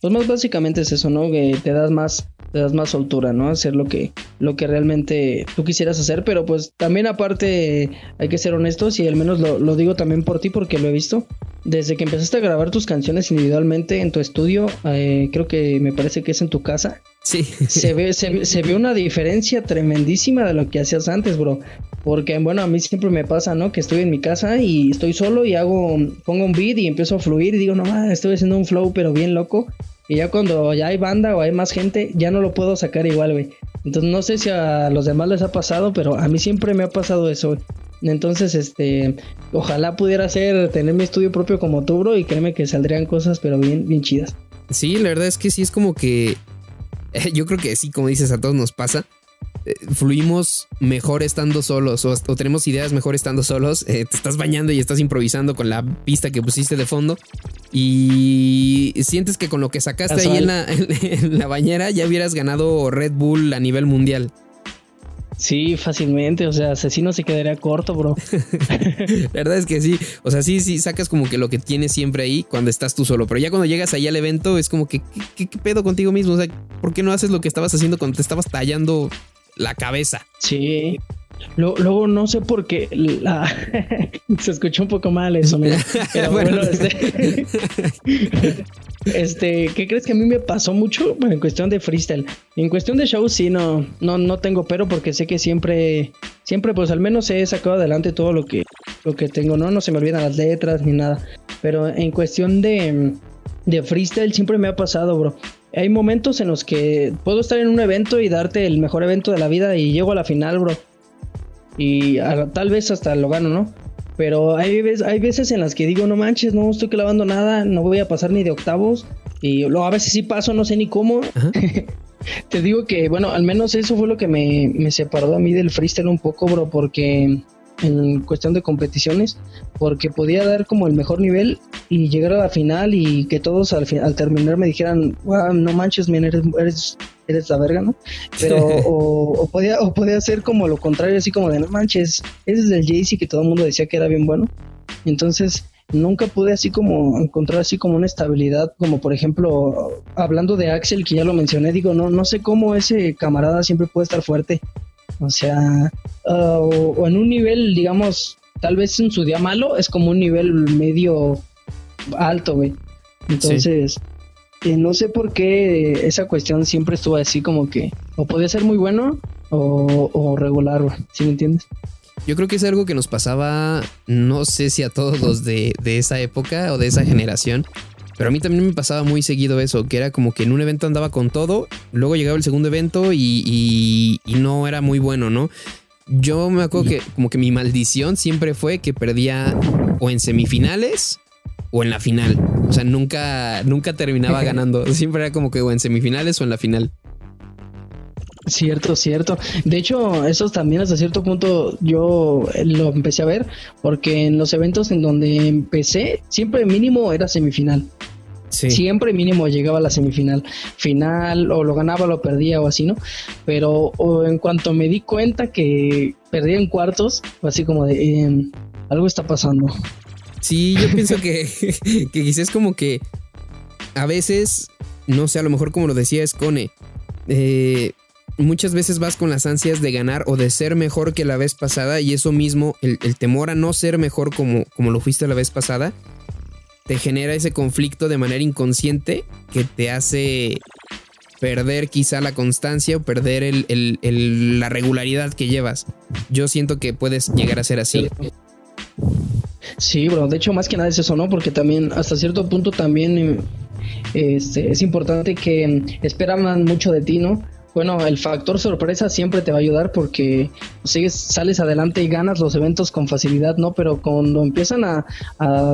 Pues más básicamente es eso, ¿no? Que te das más te das más soltura, ¿no? Hacer lo que, lo que realmente tú quisieras hacer, pero pues también aparte hay que ser honestos y al menos lo, digo también por ti porque lo he visto. Desde que empezaste a grabar tus canciones individualmente en tu estudio, eh, creo que me parece que es en tu casa. Sí. Se ve, se, se ve una diferencia tremendísima de lo que hacías antes, bro. Porque, bueno, a mí siempre me pasa, ¿no? Que estoy en mi casa y estoy solo y hago, pongo un beat y empiezo a fluir y digo, no, estoy haciendo un flow, pero bien loco. Y ya cuando ya hay banda o hay más gente, ya no lo puedo sacar igual, güey. Entonces no sé si a los demás les ha pasado, pero a mí siempre me ha pasado eso, güey. Entonces, este, ojalá pudiera ser, tener mi estudio propio como tú, bro, y créeme que saldrían cosas, pero bien, bien chidas. Sí, la verdad es que sí es como que, yo creo que sí, como dices, a todos nos pasa. Eh, fluimos mejor estando solos o, tenemos ideas mejor estando solos. Eh, te estás bañando y estás improvisando con la pista que pusiste de fondo y sientes que con lo que sacaste ahí en la, en la bañera ya hubieras ganado Red Bull a nivel mundial. Sí, fácilmente. O sea, asesino se quedaría corto, bro. La verdad es que sí. O sea, sí, sí, sacas como que lo que tienes siempre ahí cuando estás tú solo. Pero ya cuando llegas ahí al evento es como que, ¿qué, qué pedo contigo mismo? O sea, ¿por qué no haces lo que estabas haciendo cuando te estabas tallando la cabeza. Sí. Luego, no sé por qué se escuchó un poco mal eso, mira. bueno, este... este, ¿qué crees que a mí me pasó mucho? Bueno, en cuestión de freestyle. En cuestión de show sí no, no, no tengo pero porque sé que siempre, siempre, pues al menos he sacado adelante todo lo que, lo que tengo, ¿no? No se me olvidan las letras ni nada. Pero en cuestión de, de freestyle siempre me ha pasado, bro hay momentos en los que puedo estar en un evento y darte el mejor evento de la vida y llego a la final, bro. Y tal vez hasta lo gano, ¿no? Pero hay, veces, hay veces en las que digo, no manches, no estoy clavando nada, no voy a pasar ni de octavos. Y luego a veces sí paso, no sé ni cómo. Te digo que, bueno, al menos eso fue lo que me, me separó a mí del freestyle un poco, bro, porque en cuestión de competiciones porque podía dar como el mejor nivel y llegar a la final y que todos al, al terminar me dijeran, no manches, eres, eres, eres, la verga, ¿no? Pero o, podía, o podía ser como lo contrario, así como de, no manches, ese es el Jaycee que todo el mundo decía que era bien bueno. Entonces, nunca pude así como encontrar así como una estabilidad, como por ejemplo, hablando de Axel, que ya lo mencioné, digo, no, no sé cómo ese camarada siempre puede estar fuerte. O sea, uh, o, en un nivel, digamos, tal vez en su día malo, es como un nivel medio alto, güey. Entonces, eh, no sé por qué esa cuestión siempre estuvo así como que o podía ser muy bueno o, regular, güey. ¿Sí me entiendes? Yo creo que es algo que nos pasaba, no sé si a todos los de, de esa época o de esa generación, pero a mí también me pasaba muy seguido eso, que era como que en un evento andaba con todo, luego llegaba el segundo evento y, no era muy bueno, ¿no? Yo me acuerdo que como que mi maldición siempre fue que perdía o en semifinales o en la final. O sea, nunca, nunca terminaba ganando. Siempre era como que o en semifinales o en la final. Cierto, cierto. De hecho, eso también hasta cierto punto yo lo empecé a ver, porque en los eventos en donde empecé, siempre mínimo era semifinal. Siempre mínimo llegaba a la semifinal. Final, o lo ganaba, o lo perdía, o así, ¿no? Pero en cuanto me di cuenta que perdía en cuartos, así como de em, algo está pasando. Sí, yo pienso que, que quizás como que a veces, no sé, a lo mejor como lo decía Escone, eh, muchas veces vas con las ansias de ganar o de ser mejor que la vez pasada y eso mismo, el, temor a no ser mejor como, como lo fuiste la vez pasada, te genera ese conflicto de manera inconsciente que te hace perder quizá la constancia o perder la regularidad que llevas. Yo siento que puedes llegar a ser así. Sí, bro, de hecho más que nada es eso, ¿no? Porque también hasta cierto punto también este, es importante que esperaban mucho de ti, ¿no? Bueno, el factor sorpresa siempre te va a ayudar porque sigues, sales adelante y ganas los eventos con facilidad, ¿no? Pero cuando empiezan a,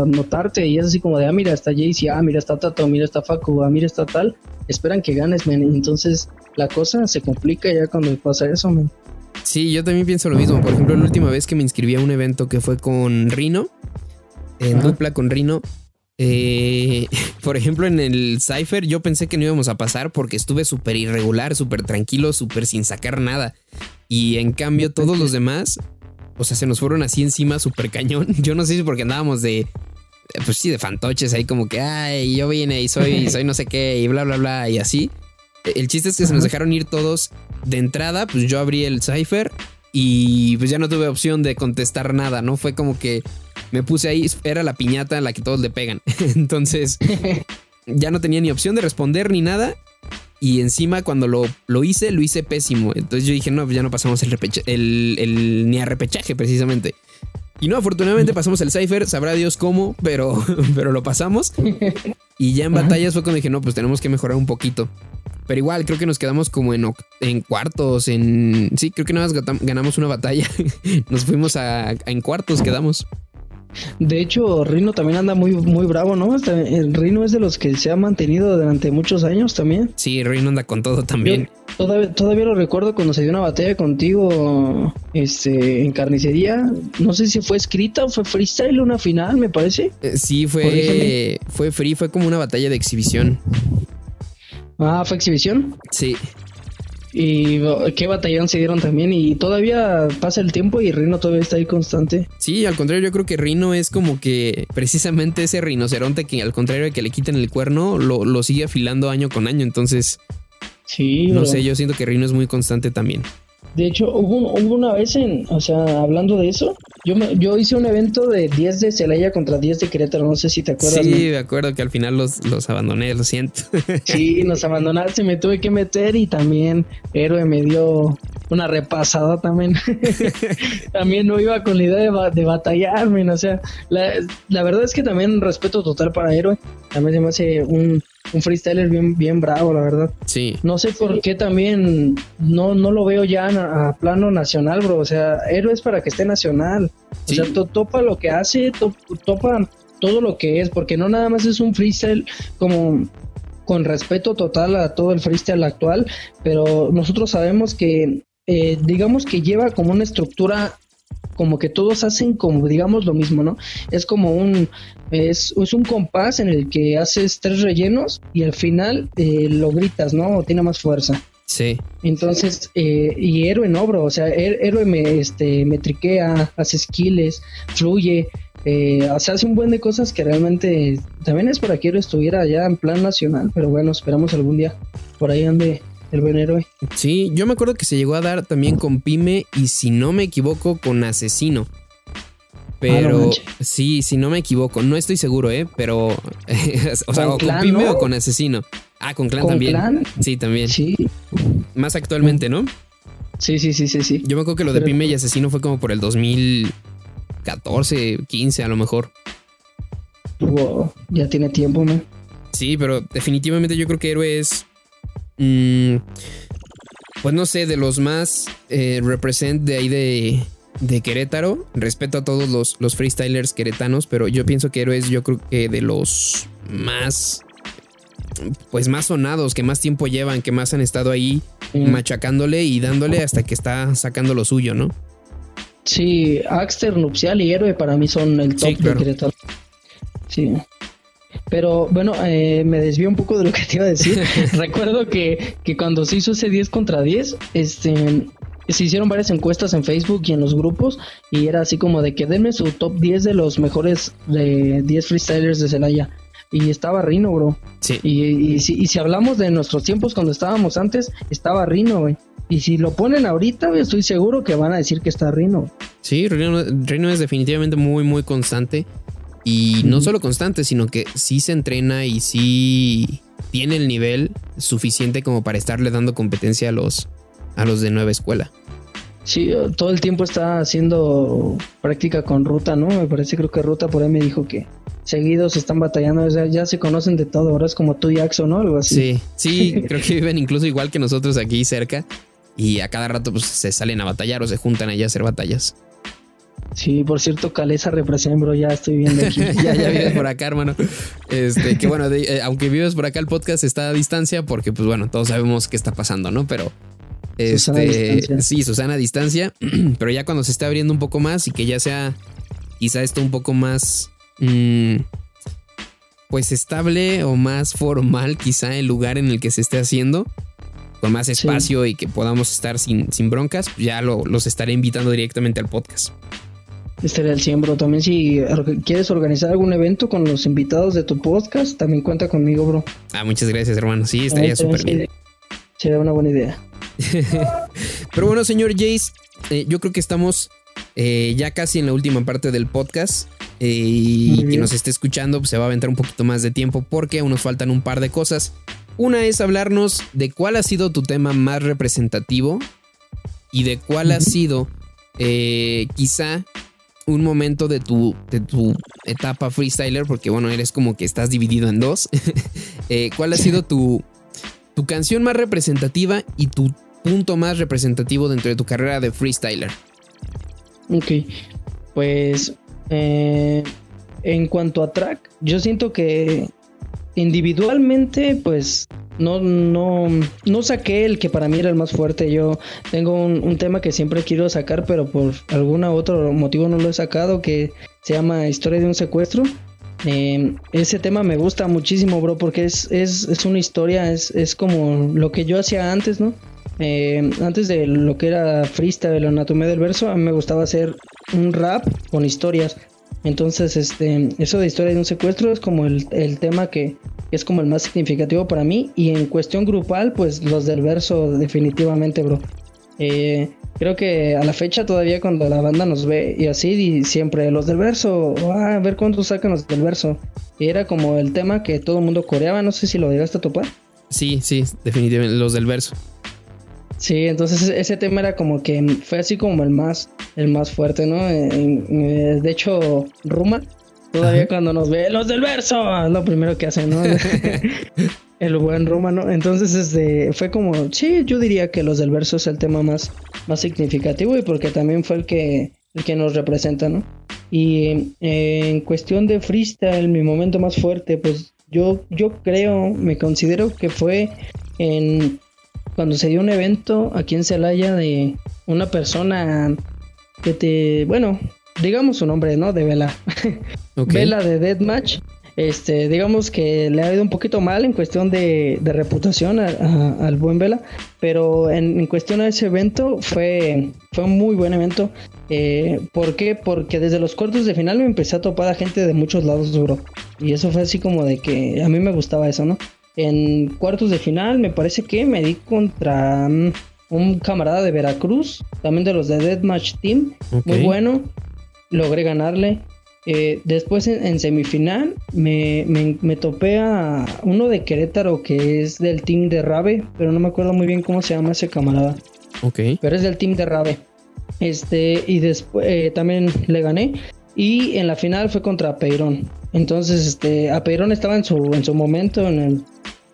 notarte y es así como de, ah, mira, está Jaycee, ah, mira, está Tato, mira, está Facu, ah, mira, está tal, esperan que ganes, men. Entonces la cosa se complica ya cuando pasa eso, men. Sí, yo también pienso lo mismo. Por ejemplo, la última vez que me inscribí a un evento que fue con Rino, en dupla con Rino, eh, por ejemplo, en el Cypher yo pensé que no íbamos a pasar porque estuve súper irregular, súper tranquilo, súper sin sacar nada. Y en cambio todos los demás, o sea, se nos fueron así encima súper cañón. Yo no sé si porque andábamos de, pues sí, de fantoches ahí como que, ay, yo vine y soy, soy no sé qué y bla, bla, bla y así. El chiste es que se nos dejaron ir todos de entrada, pues yo abrí el Cypher y pues ya no tuve opción de contestar nada, ¿no? Fue como que me puse ahí, era la piñata a la que todos le pegan. Entonces ya no tenía ni opción de responder ni nada. Y encima cuando lo, lo hice, lo hice pésimo. Entonces yo dije, no, pues ya no pasamos el, el, el ni a repechaje precisamente. Y no, afortunadamente pasamos el cipher, sabrá Dios cómo, pero, pero lo pasamos. Y ya en batallas fue cuando dije, no, pues tenemos que mejorar un poquito. Pero igual, creo que nos quedamos como en, en cuartos, en... Sí, creo que nada más ganamos una batalla. nos fuimos a, en cuartos, quedamos. De hecho, Rino también anda muy, muy bravo, ¿no? el Rino es de los que se ha mantenido durante muchos años también. Sí, Rino anda con todo también. todavía, todavía lo recuerdo cuando se dio una batalla contigo este, en carnicería. No sé si fue escrita o fue freestyle una final, me parece. Eh, sí, fue, fue free, fue como una batalla de exhibición. Ah, ¿fue exhibición? Sí. Y qué batallón se dieron también. Y todavía pasa el tiempo y Rino todavía está ahí constante. Sí, al contrario, yo creo que Rino es como que precisamente ese rinoceronte que al contrario de que le quiten el cuerno, lo, lo sigue afilando año con año. Entonces, sí. No sé, yo siento que Rino es muy constante también. De hecho, hubo, una vez en, o sea, hablando de eso, yo yo hice un evento de 10 de Celaya contra 10 de Querétaro, no sé si te acuerdas. Sí, me acuerdo que al final los, los abandoné, lo siento. Sí, nos abandonaste, me tuve que meter y también Héroe me dio una repasada también. también no iba con la idea de, de batallarme, o sea, la, la verdad es que también respeto total para Héroe, también se me hace un un freestyler bien, bien bravo, la verdad. Sí. No sé por qué también no, no lo veo ya a, plano nacional, bro. O sea, héroes para que esté nacional. O sea, topa lo que hace, topa todo lo que es, porque no nada más es un freestyle como con respeto total a todo el freestyle actual, pero nosotros sabemos que, eh, digamos que lleva como una estructura como que todos hacen como digamos lo mismo, ¿no? Es como un es, es un compás en el que haces tres rellenos y al final eh, lo gritas, ¿no? O tiene más fuerza. Sí. Entonces, eh, y héroe no, bro, o sea, héroe me, este, me triquea, hace skills, fluye, eh, o sea, hace un buen de cosas que realmente también es para que héroe estuviera ya en plan nacional, pero bueno, esperamos algún día por ahí ande el buen héroe. Sí, yo me acuerdo que se llegó a dar también con Pyme y si no me equivoco con Asesino. Pero sí, si no me equivoco, no estoy seguro, ¿eh? Pero, o sea, o con Pyme o con Asesino. Ah, con Clan también. Sí, también. Sí. Más actualmente, ¿no? Sí, sí, sí, sí, sí. Yo me acuerdo que lo de Pyme y Asesino fue como por el 2014, 15 a lo mejor. Wow, ya tiene tiempo, ¿no? Sí, pero definitivamente yo creo que Héroe es Pues no sé, de los más eh, represent de ahí de, de Querétaro. Respeto a todos los, los freestylers queretanos, pero yo pienso que Héroes, yo creo que de los más, pues más sonados, que más tiempo llevan, que más han estado ahí mm. machacándole y dándole hasta que está sacando lo suyo, ¿no? Sí, Axter, Nupcial y Héroe para mí son el top de Querétaro. Sí. Pero bueno, eh, me desvío un poco de lo que te iba a decir. Recuerdo que, que cuando se hizo ese 10 contra 10, este, se hicieron varias encuestas en Facebook y en los grupos y era así como de que denme su top 10 de los mejores de 10 freestylers de Celaya. Y estaba Rino, bro. Sí. Y, y, si, y si hablamos de nuestros tiempos cuando estábamos antes, estaba Rino, güey. Y si lo ponen ahorita, estoy seguro que van a decir que está Rino. Sí, Rino, Rino es definitivamente muy, muy constante. Y no solo constante, sino que sí se entrena y sí tiene el nivel suficiente como para estarle dando competencia a los, a los de nueva escuela. Sí, todo el tiempo está haciendo práctica con Ruta, ¿no? Me parece, creo que Ruta por ahí me dijo que, seguidos están batallando, ya se conocen de todo, ahora es como tú y Axo, ¿no? Algo así. Sí, sí, creo que viven incluso igual que nosotros aquí cerca y a cada rato pues se salen a batallar o se juntan allá a hacer batallas. Sí, por cierto, Calesa representa, bro, ya estoy viendo aquí. ya, ya vives por acá, hermano. Este, que bueno, eh, aunque vives por acá, el podcast está a distancia porque, pues bueno, todos sabemos qué está pasando, ¿no? Pero, este, sí, Susana a distancia, pero ya cuando se esté abriendo un poco más y que ya sea quizá esto un poco más, mm, pues estable o más formal, quizá el lugar en el que se esté haciendo, con más espacio y que podamos estar sin, sin broncas, ya los estaré invitando directamente al podcast. Estaría el 100, bro. También si quieres organizar algún evento con los invitados de tu podcast, también cuenta conmigo, bro. Ah, muchas gracias, hermano. Sí, estaría súper bien. Sería una buena idea. Pero bueno, señor Jace, eh, yo creo que estamos eh, ya casi en la última parte del podcast. Eh, y quien nos esté escuchando pues, se va a aventar un poquito más de tiempo porque aún nos faltan un par de cosas. Una es hablarnos de cuál ha sido tu tema más representativo y de cuál ha sido quizá un momento de tu, de tu etapa freestyler, porque bueno, eres como que estás dividido en dos. Eh, ¿Cuál ha sido tu, tu canción más representativa y tu punto más representativo dentro de tu carrera de freestyler? Ok, pues eh, en cuanto a track, yo siento que individualmente, pues no, no, no saqué el que para mí era el más fuerte. Yo tengo un, tema que siempre quiero sacar, pero por algún otro motivo no lo he sacado, que se llama Historia de un secuestro. Em, ese tema me gusta muchísimo, bro, porque es, es, es una historia, es, es, como lo que yo hacía antes, ¿no? Em, antes de lo que era freestyle, la anatomía del verso, a mí me gustaba hacer un rap con historias. Entonces, este, eso de historia de un secuestro es como el, el tema que, es como el más significativo para mí. Y en cuestión grupal, pues los del verso, definitivamente, bro. Eh, creo que a la fecha todavía cuando la banda nos ve y así, y siempre los del verso, ah, a ver cuántos sacan los del verso. Era como el tema que todo el mundo coreaba, no sé si lo llegaste a topar. Sí, sí, definitivamente, los del verso. Sí, entonces ese tema era como que fue así como el más, el más fuerte, ¿no? de hecho, Ruma, todavía cuando nos ve, los del verso, es lo primero que hacen, ¿no? el buen Ruma, ¿no? Entonces, este, fue como, sí, yo diría que los del verso es el tema más, más significativo y porque también fue el que, el que nos representa, ¿no? Y eh, en cuestión de freestyle, mi momento más fuerte, pues yo, yo creo, me considero que fue en cuando se dio un evento aquí en Celaya de una persona que te, bueno, digamos su nombre, ¿no? De Vela. Vela de Deathmatch. Este, digamos que le ha ido un poquito mal en cuestión de, reputación al buen Vela, pero en, cuestión de ese evento fue, fue un muy buen evento. Eh, ¿Por qué? Porque desde los cuartos de final me empecé a topar a gente de muchos lados duro. Y eso fue así como de que a mí me gustaba eso, ¿no? En cuartos de final me parece que me di contra mm, un camarada de Veracruz, también de los de Deathmatch Team, muy bueno, logré ganarle. Eh, después en, semifinal me, me, topé a uno de Querétaro que es del team de Rabe, pero no me acuerdo muy bien cómo se llama ese camarada. Ok. Pero es del team de Rabe. Este, y después eh, también le gané. Y en la final fue contra Peirón. Entonces, este, a Peirón estaba en su, en su momento, en el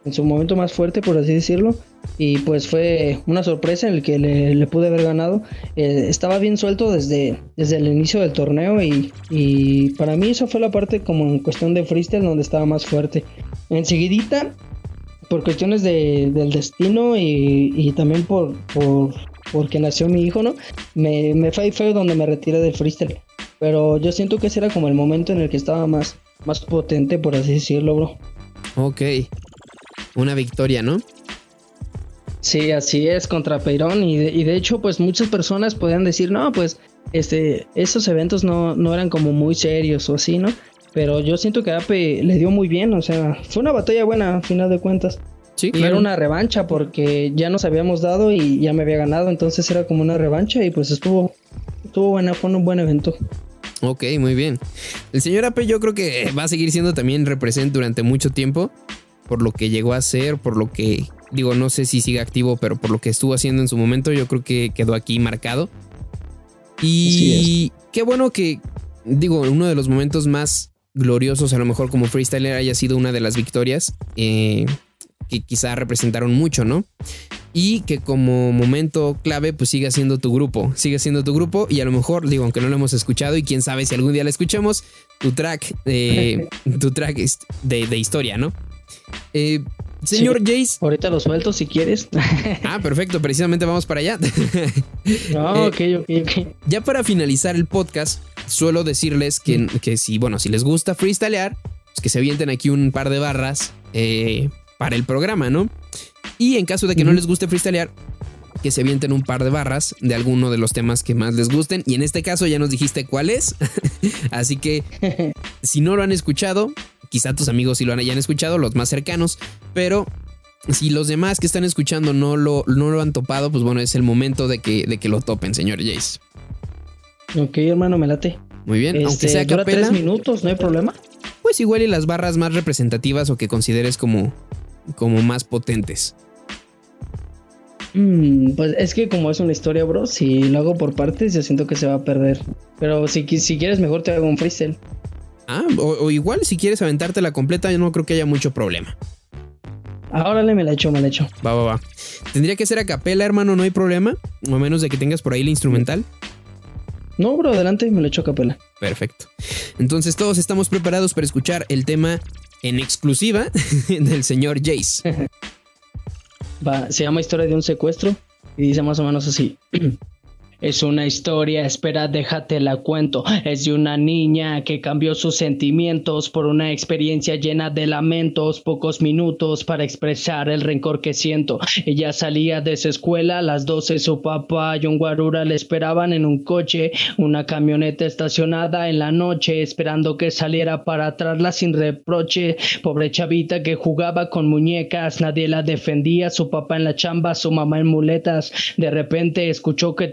en su momento más fuerte, por así decirlo. Y pues fue una sorpresa en el que le, pude haber ganado. Eh, estaba bien suelto desde, desde el inicio del torneo y, para mí eso fue la parte como en cuestión de freestyle donde estaba más fuerte. Enseguidita, por cuestiones del destino y, también por, por porque nació mi hijo, ¿no? Me, me fue, fue donde me retiré del freestyle. Pero yo siento que ese era como el momento en el que estaba más, más potente, por así decirlo, bro. Ok una victoria, ¿no? Sí, así es, contra Peirón. Y de, hecho, pues muchas personas podían decir, no, pues este, esos eventos no, no eran como muy serios o así, ¿no? Pero yo siento que Ape le dio muy bien, o sea, fue una batalla buena, a final de cuentas. Sí, y era una revancha porque ya nos habíamos dado y ya me había ganado, entonces era como una revancha y pues estuvo, estuvo buena, fue un buen evento. Ok, muy bien. El señor Ape yo creo que va a seguir siendo también represent durante mucho tiempo por lo que llegó a hacer, por lo que, digo, no sé si sigue activo, pero por lo que estuvo haciendo en su momento, yo creo que quedó aquí marcado. Y qué bueno que, digo, uno de los momentos más gloriosos, a lo mejor como freestyler haya sido una de las victorias eh, que quizá representaron mucho, ¿no? Y que como momento clave, pues siga siendo tu grupo, sigue siendo tu grupo y a lo mejor, digo, aunque no lo hemos escuchado y quién sabe si algún día lo escuchemos, tu track, eh, tu track de, de historia, ¿no? Eh, Señor Jace. Ahorita lo suelto si quieres. ah, perfecto, precisamente vamos para allá. Ah, ok, ok, ok. Ya para finalizar el podcast, suelo decirles que, que si, bueno, si les gusta freestylear, pues que se avienten aquí un par de barras eh, para el programa, ¿no? Y en caso de que no les guste freestylear, que se avienten un par de barras de alguno de los temas que más les gusten. Y en este caso ya nos dijiste cuál es. Así que si no lo han escuchado, quizá tus amigos sí lo hayan escuchado, los más cercanos, pero si los demás que están escuchando no lo, no lo han topado, pues bueno, es el momento de que, de que lo topen, señor Jace. Ok, hermano, me late. Muy bien, aunque este, sea capela. tres minutos, no hay problema. Pues igual y las barras más representativas o que consideres como, como más potentes. Mm, pues es que como es una historia, bro, si lo hago por partes, yo siento que se va a perder. Pero si, si quieres, mejor te hago un freestyle. Ah, o, igual si quieres aventarte la completa, yo no creo que haya mucho problema. Ahora me la echo, me la echo. Va, va, va. Tendría que ser a capela, hermano, no hay problema. O menos de que tengas por ahí el instrumental. No, bro, adelante, me la echo a capela. Perfecto. Entonces todos estamos preparados para escuchar el tema en exclusiva del señor Jace. Va, se llama Historia de un secuestro y dice más o menos así. Es una historia, espera, déjate la cuento. Es de una niña que cambió sus sentimientos por una experiencia llena de lamentos, pocos minutos para expresar el rencor que siento. Ella salía de su escuela a las 12, su papá y un guarura le esperaban en un coche, una camioneta estacionada en la noche, esperando que saliera para atrasla sin reproche. Pobre chavita que jugaba con muñecas, nadie la defendía, su papá en la chamba, su mamá en muletas. De repente escuchó que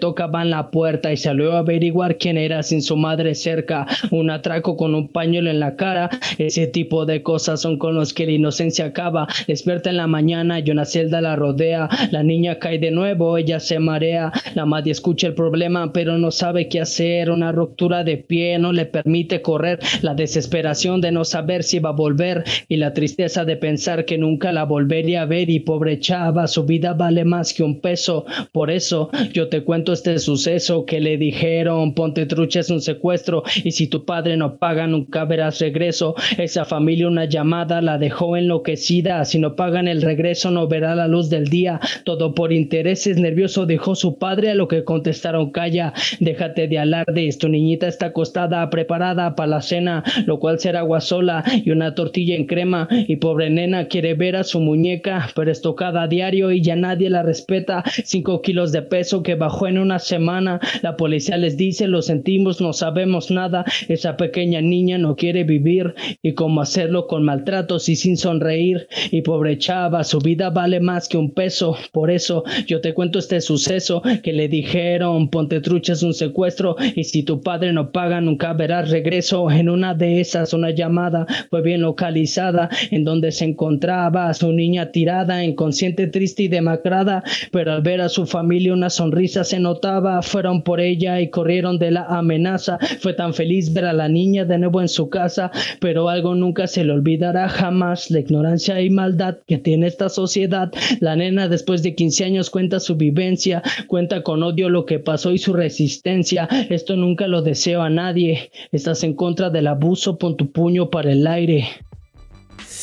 la puerta y salió a averiguar quién era sin su madre cerca, un atraco con un pañuelo en la cara, ese tipo de cosas son con los que la inocencia acaba, despierta en la mañana y una celda la rodea, la niña cae de nuevo, ella se marea, la madre escucha el problema pero no sabe qué hacer, una ruptura de pie no le permite correr, la desesperación de no saber si va a volver y la tristeza de pensar que nunca la volvería a ver. Y pobre chava, su vida vale más que un peso, por eso yo te cuento este suceso que le dijeron, ponte trucha es un secuestro y si tu padre no paga nunca verás regreso. Esa familia una llamada la dejó enloquecida, si no pagan el regreso no verá la luz del día. Todo por intereses, nervioso dejó su padre a lo que contestaron calla, déjate de alardes, tu niñita está acostada, preparada para la cena, lo cual será agua sola y una tortilla en crema y pobre nena quiere ver a su muñeca, pero es tocada a diario y ya nadie la respeta. Cinco kilos de peso que bajó en una semana la policía les dice, lo sentimos, no sabemos nada, esa pequeña niña no quiere vivir y cómo hacerlo con maltratos y sin sonreír. Y pobre chava, su vida vale más que un peso. Por eso yo te cuento este suceso que le dijeron, ponte trucha es un secuestro y si tu padre no paga nunca verás regreso. En una de esas una llamada fue bien localizada en donde se encontraba a su niña tirada, inconsciente, triste y demacrada, pero al ver a su familia una sonrisa se notaba fueron por ella y corrieron de la amenaza. Fue tan feliz ver a la niña de nuevo en su casa, pero algo nunca se le olvidará jamás, la ignorancia y maldad que tiene esta sociedad. La nena después de 15 años cuenta su vivencia, cuenta con odio lo que pasó y su resistencia. Esto nunca lo deseo a nadie. Estás en contra del abuso, pon tu puño para el aire.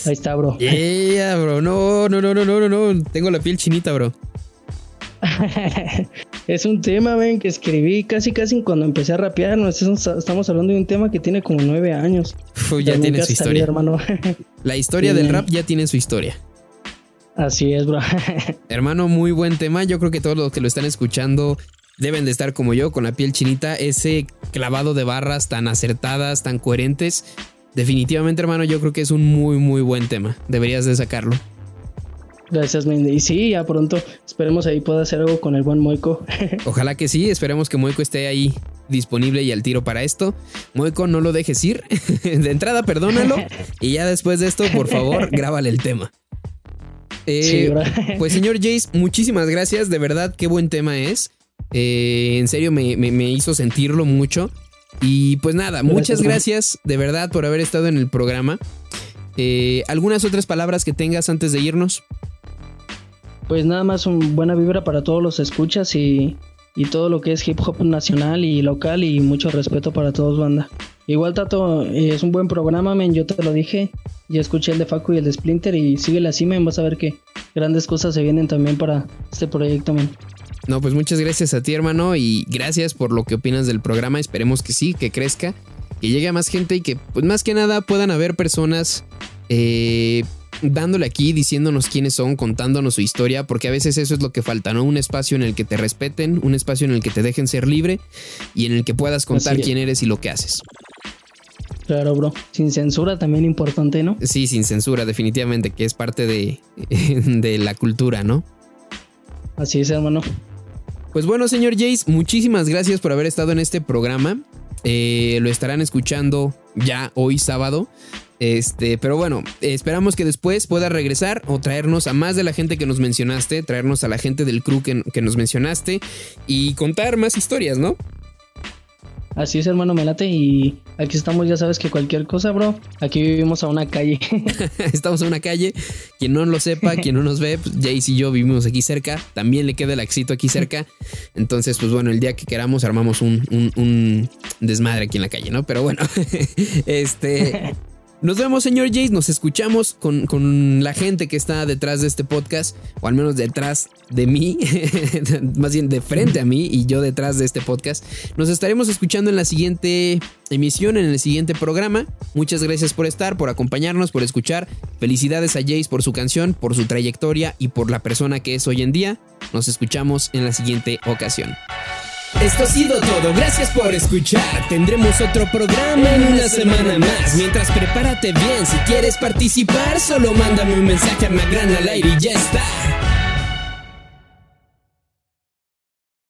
Ahí está, bro. Yeah, bro. No, no, no, no, no, no. Tengo la piel chinita, bro. es un tema, ven, que escribí casi casi cuando empecé a rapear. Estamos hablando de un tema que tiene como nueve años. ya tiene su historia. hermano. La historia del rap ya tiene su historia. Así es, bro. hermano, muy buen tema. Yo creo que todos los que lo están escuchando deben de estar como yo, con la piel chinita. Ese clavado de barras tan acertadas, tan coherentes. Definitivamente, hermano, yo creo que es un muy, muy buen tema. Deberías de sacarlo. Gracias, Mendy. Y sí, ya pronto esperemos ahí pueda hacer algo con el buen Moico. Ojalá que sí, esperemos que Moico esté ahí disponible y al tiro para esto. Moico, no lo dejes ir. de entrada, perdónalo. y ya después de esto, por favor, grábale el tema. Eh, pues señor Jace, muchísimas gracias. De verdad, qué buen tema es. Eh, en serio, me, me hizo sentirlo mucho. Y pues nada, muchas gracias de verdad por haber estado en el programa. Eh, ¿Algunas otras palabras que tengas antes de irnos? Pues nada más un buena vibra para todos los escuchas y, todo lo que es hip hop nacional y local y mucho respeto para todos, banda. Igual Tato, eh, es un buen programa, men, yo te lo dije. Ya escuché el de Facu y el de Splinter y sigue así, men, vas a ver que grandes cosas se vienen también para este proyecto, men. No, pues muchas gracias a ti, hermano, y gracias por lo que opinas del programa. Esperemos que sí, que crezca, que llegue a más gente y que, pues más que nada, puedan haber personas eh, dándole aquí, diciéndonos quiénes son, contándonos su historia, porque a veces eso es lo que falta, ¿no? Un espacio en el que te respeten, un espacio en el que te dejen ser libre y en el que puedas contar quién eres y lo que haces. Claro, bro. Sin censura también importante, ¿no? Sí, sin censura, definitivamente, que es parte de, de la cultura, ¿no? Así es, hermano. Pues bueno, señor Jace, muchísimas gracias por haber estado en este programa. Eh, lo estarán escuchando ya hoy sábado. Este, pero bueno, esperamos que después pueda regresar o traernos a más de la gente que nos mencionaste, traernos a la gente del crew que, que nos mencionaste y contar más historias, ¿no? Así es, hermano, me late. Y aquí estamos, ya sabes que cualquier cosa, bro. Aquí vivimos a una calle. estamos a una calle. Quien no lo sepa, quien no nos ve, pues Jace y yo vivimos aquí cerca. También le queda el éxito aquí cerca. Entonces, pues bueno, el día que queramos armamos un, un, un desmadre aquí en la calle, ¿no? Pero bueno, este. Nos vemos, señor Jace. Nos escuchamos con, la gente que está detrás de este podcast, o al menos detrás de mí, más bien de frente a mí y yo detrás de este podcast. Nos estaremos escuchando en la siguiente emisión, en el siguiente programa. Muchas gracias por estar, por acompañarnos, por escuchar. Felicidades a Jace por su canción, por su trayectoria y por la persona que es hoy en día. Nos escuchamos en la siguiente ocasión. Esto ha sido todo, gracias por escuchar. Tendremos otro programa en una semana más. Mientras prepárate bien, si quieres participar, solo mándame un mensaje a Magran al aire y ya está.